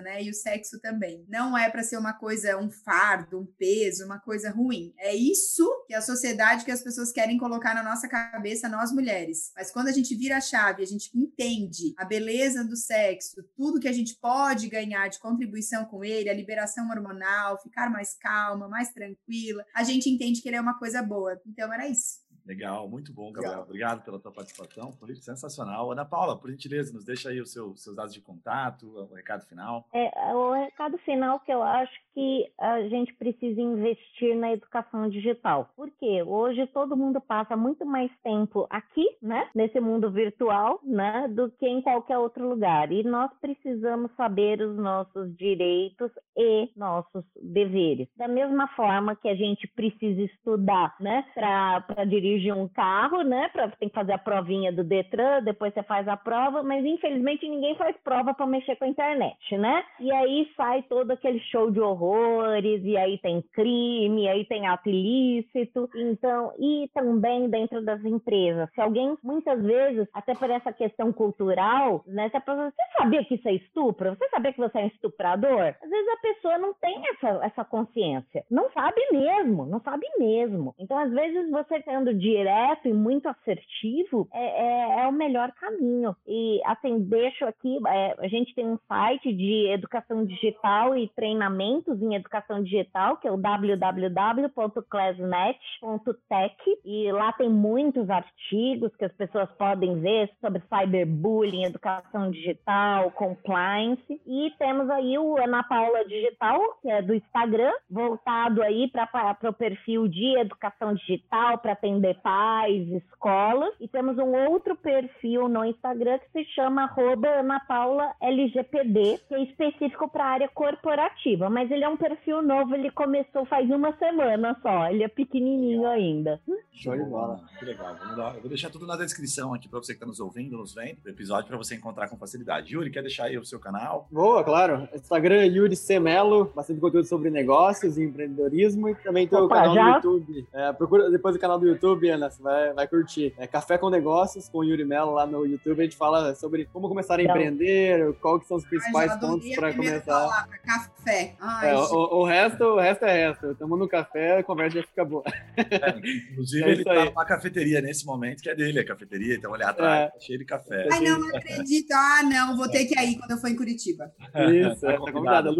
né? E o sexo também. Não é para ser uma coisa, um fardo, um peso, uma coisa ruim. É isso que a sociedade, que as pessoas querem colocar na nossa cabeça, nós mulheres. Mas quando a gente vira a chave, a gente entende a beleza do sexo, tudo que a gente pode ganhar de contribuição com ele, a liberação hormonal, ficar mais calma, mais tranquila, a gente entende que ele é uma coisa boa. Então era isso. Legal, muito bom, Gabriel. Legal. Obrigado pela tua participação, foi sensacional. Ana Paula, por gentileza, nos deixa aí os seu, seus dados de contato, o recado final. É, o recado final que eu acho que a gente precisa investir na educação digital. Porque hoje todo mundo passa muito mais tempo aqui, né, nesse mundo virtual, né, do que em qualquer outro lugar. E nós precisamos saber os nossos direitos e nossos deveres. Da mesma forma que a gente precisa estudar, né, para dirigir dirige um carro, né? Pra, tem que fazer a provinha do Detran, depois você faz a prova, mas infelizmente ninguém faz prova para mexer com a internet, né? E aí sai todo aquele show de horrores, e aí tem crime, e aí tem ato ilícito. Então, e também dentro das empresas. Se alguém, muitas vezes, até por essa questão cultural, né? Se a pessoa, você sabia que isso é estupro? Você sabia que você é um estuprador? Às vezes a pessoa não tem essa, essa consciência. Não sabe mesmo, não sabe mesmo. Então, às vezes, você tendo direto e muito assertivo é, é, é o melhor caminho. E assim, deixo aqui, é, a gente tem um site de educação digital e treinamentos em educação digital, que é o www.classnet.tech, e lá tem muitos artigos que as pessoas podem ver sobre cyberbullying, educação digital, compliance, e temos aí o Ana Paula Digital, que é do Instagram, voltado aí para o perfil de educação digital, para atender pais, escolas. E temos um outro perfil no Instagram que se chama Ana Paula LGPD, que é específico para a área corporativa. Mas ele é um perfil novo, ele começou faz uma semana só. Ele é pequenininho ainda. Show de bola. Que legal. Vamos lá. Eu vou deixar tudo na descrição aqui para você que está nos ouvindo, nos vendo, o episódio para você encontrar com facilidade. Yuri, quer deixar aí o seu canal? Boa, claro. Instagram é Yuri C. Melo, bastante conteúdo sobre negócios e empreendedorismo. E também tem o canal já? do YouTube. É, procura depois o canal do YouTube, Você vai, vai curtir. É Café com Negócios, com o Yuri Melo lá no YouTube. A gente fala sobre como começar a empreender, qual que são os principais Ai, pontos para começar. Falar, café. Ai, é, o, o, resto, o resto é resto. Estamos no café, a conversa já fica boa. É, inclusive, é ele tá numa cafeteria nesse momento, que é dele, a cafeteria. Então, olha atrás, é. tá cheio de café. Ai, não, não acredito. Ah, não, vou ter que ir quando eu for em Curitiba. Isso, é, tá convidada.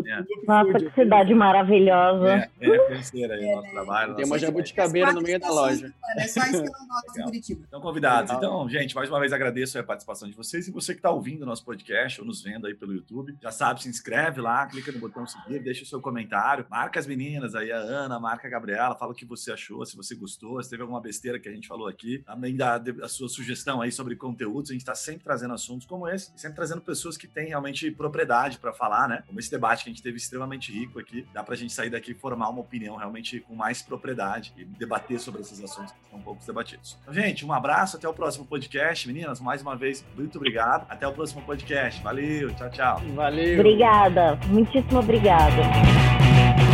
Nossa, que cidade maravilhosa. É, é conhecer aí o nosso trabalho. Tem uma jabuticabeira no meio da loja. É só isso que eu não gosto de Curitiba. Então, convidados. Então, gente, mais uma vez agradeço a participação de vocês e você que está ouvindo o nosso podcast ou nos vendo aí pelo YouTube. Já sabe, se inscreve lá, clica no botão seguir, deixa o seu comentário, marca as meninas aí, a Ana, marca a Gabriela, fala o que você achou, se você gostou, se teve alguma besteira que a gente falou aqui. Também dá a sua sugestão aí sobre conteúdos. A gente está sempre trazendo assuntos como esse, sempre trazendo pessoas que têm realmente propriedade para falar, né? Como esse debate que a gente teve extremamente rico aqui. Dá para a gente sair daqui e formar uma opinião realmente com mais propriedade e debater sobre esses assuntos que são poucos debatidos. Então, gente, um abraço, até o próximo podcast. Meninas, mais uma vez, muito obrigado. Até o próximo podcast. Valeu, tchau, tchau. Valeu. Obrigada, muitíssimo obrigada.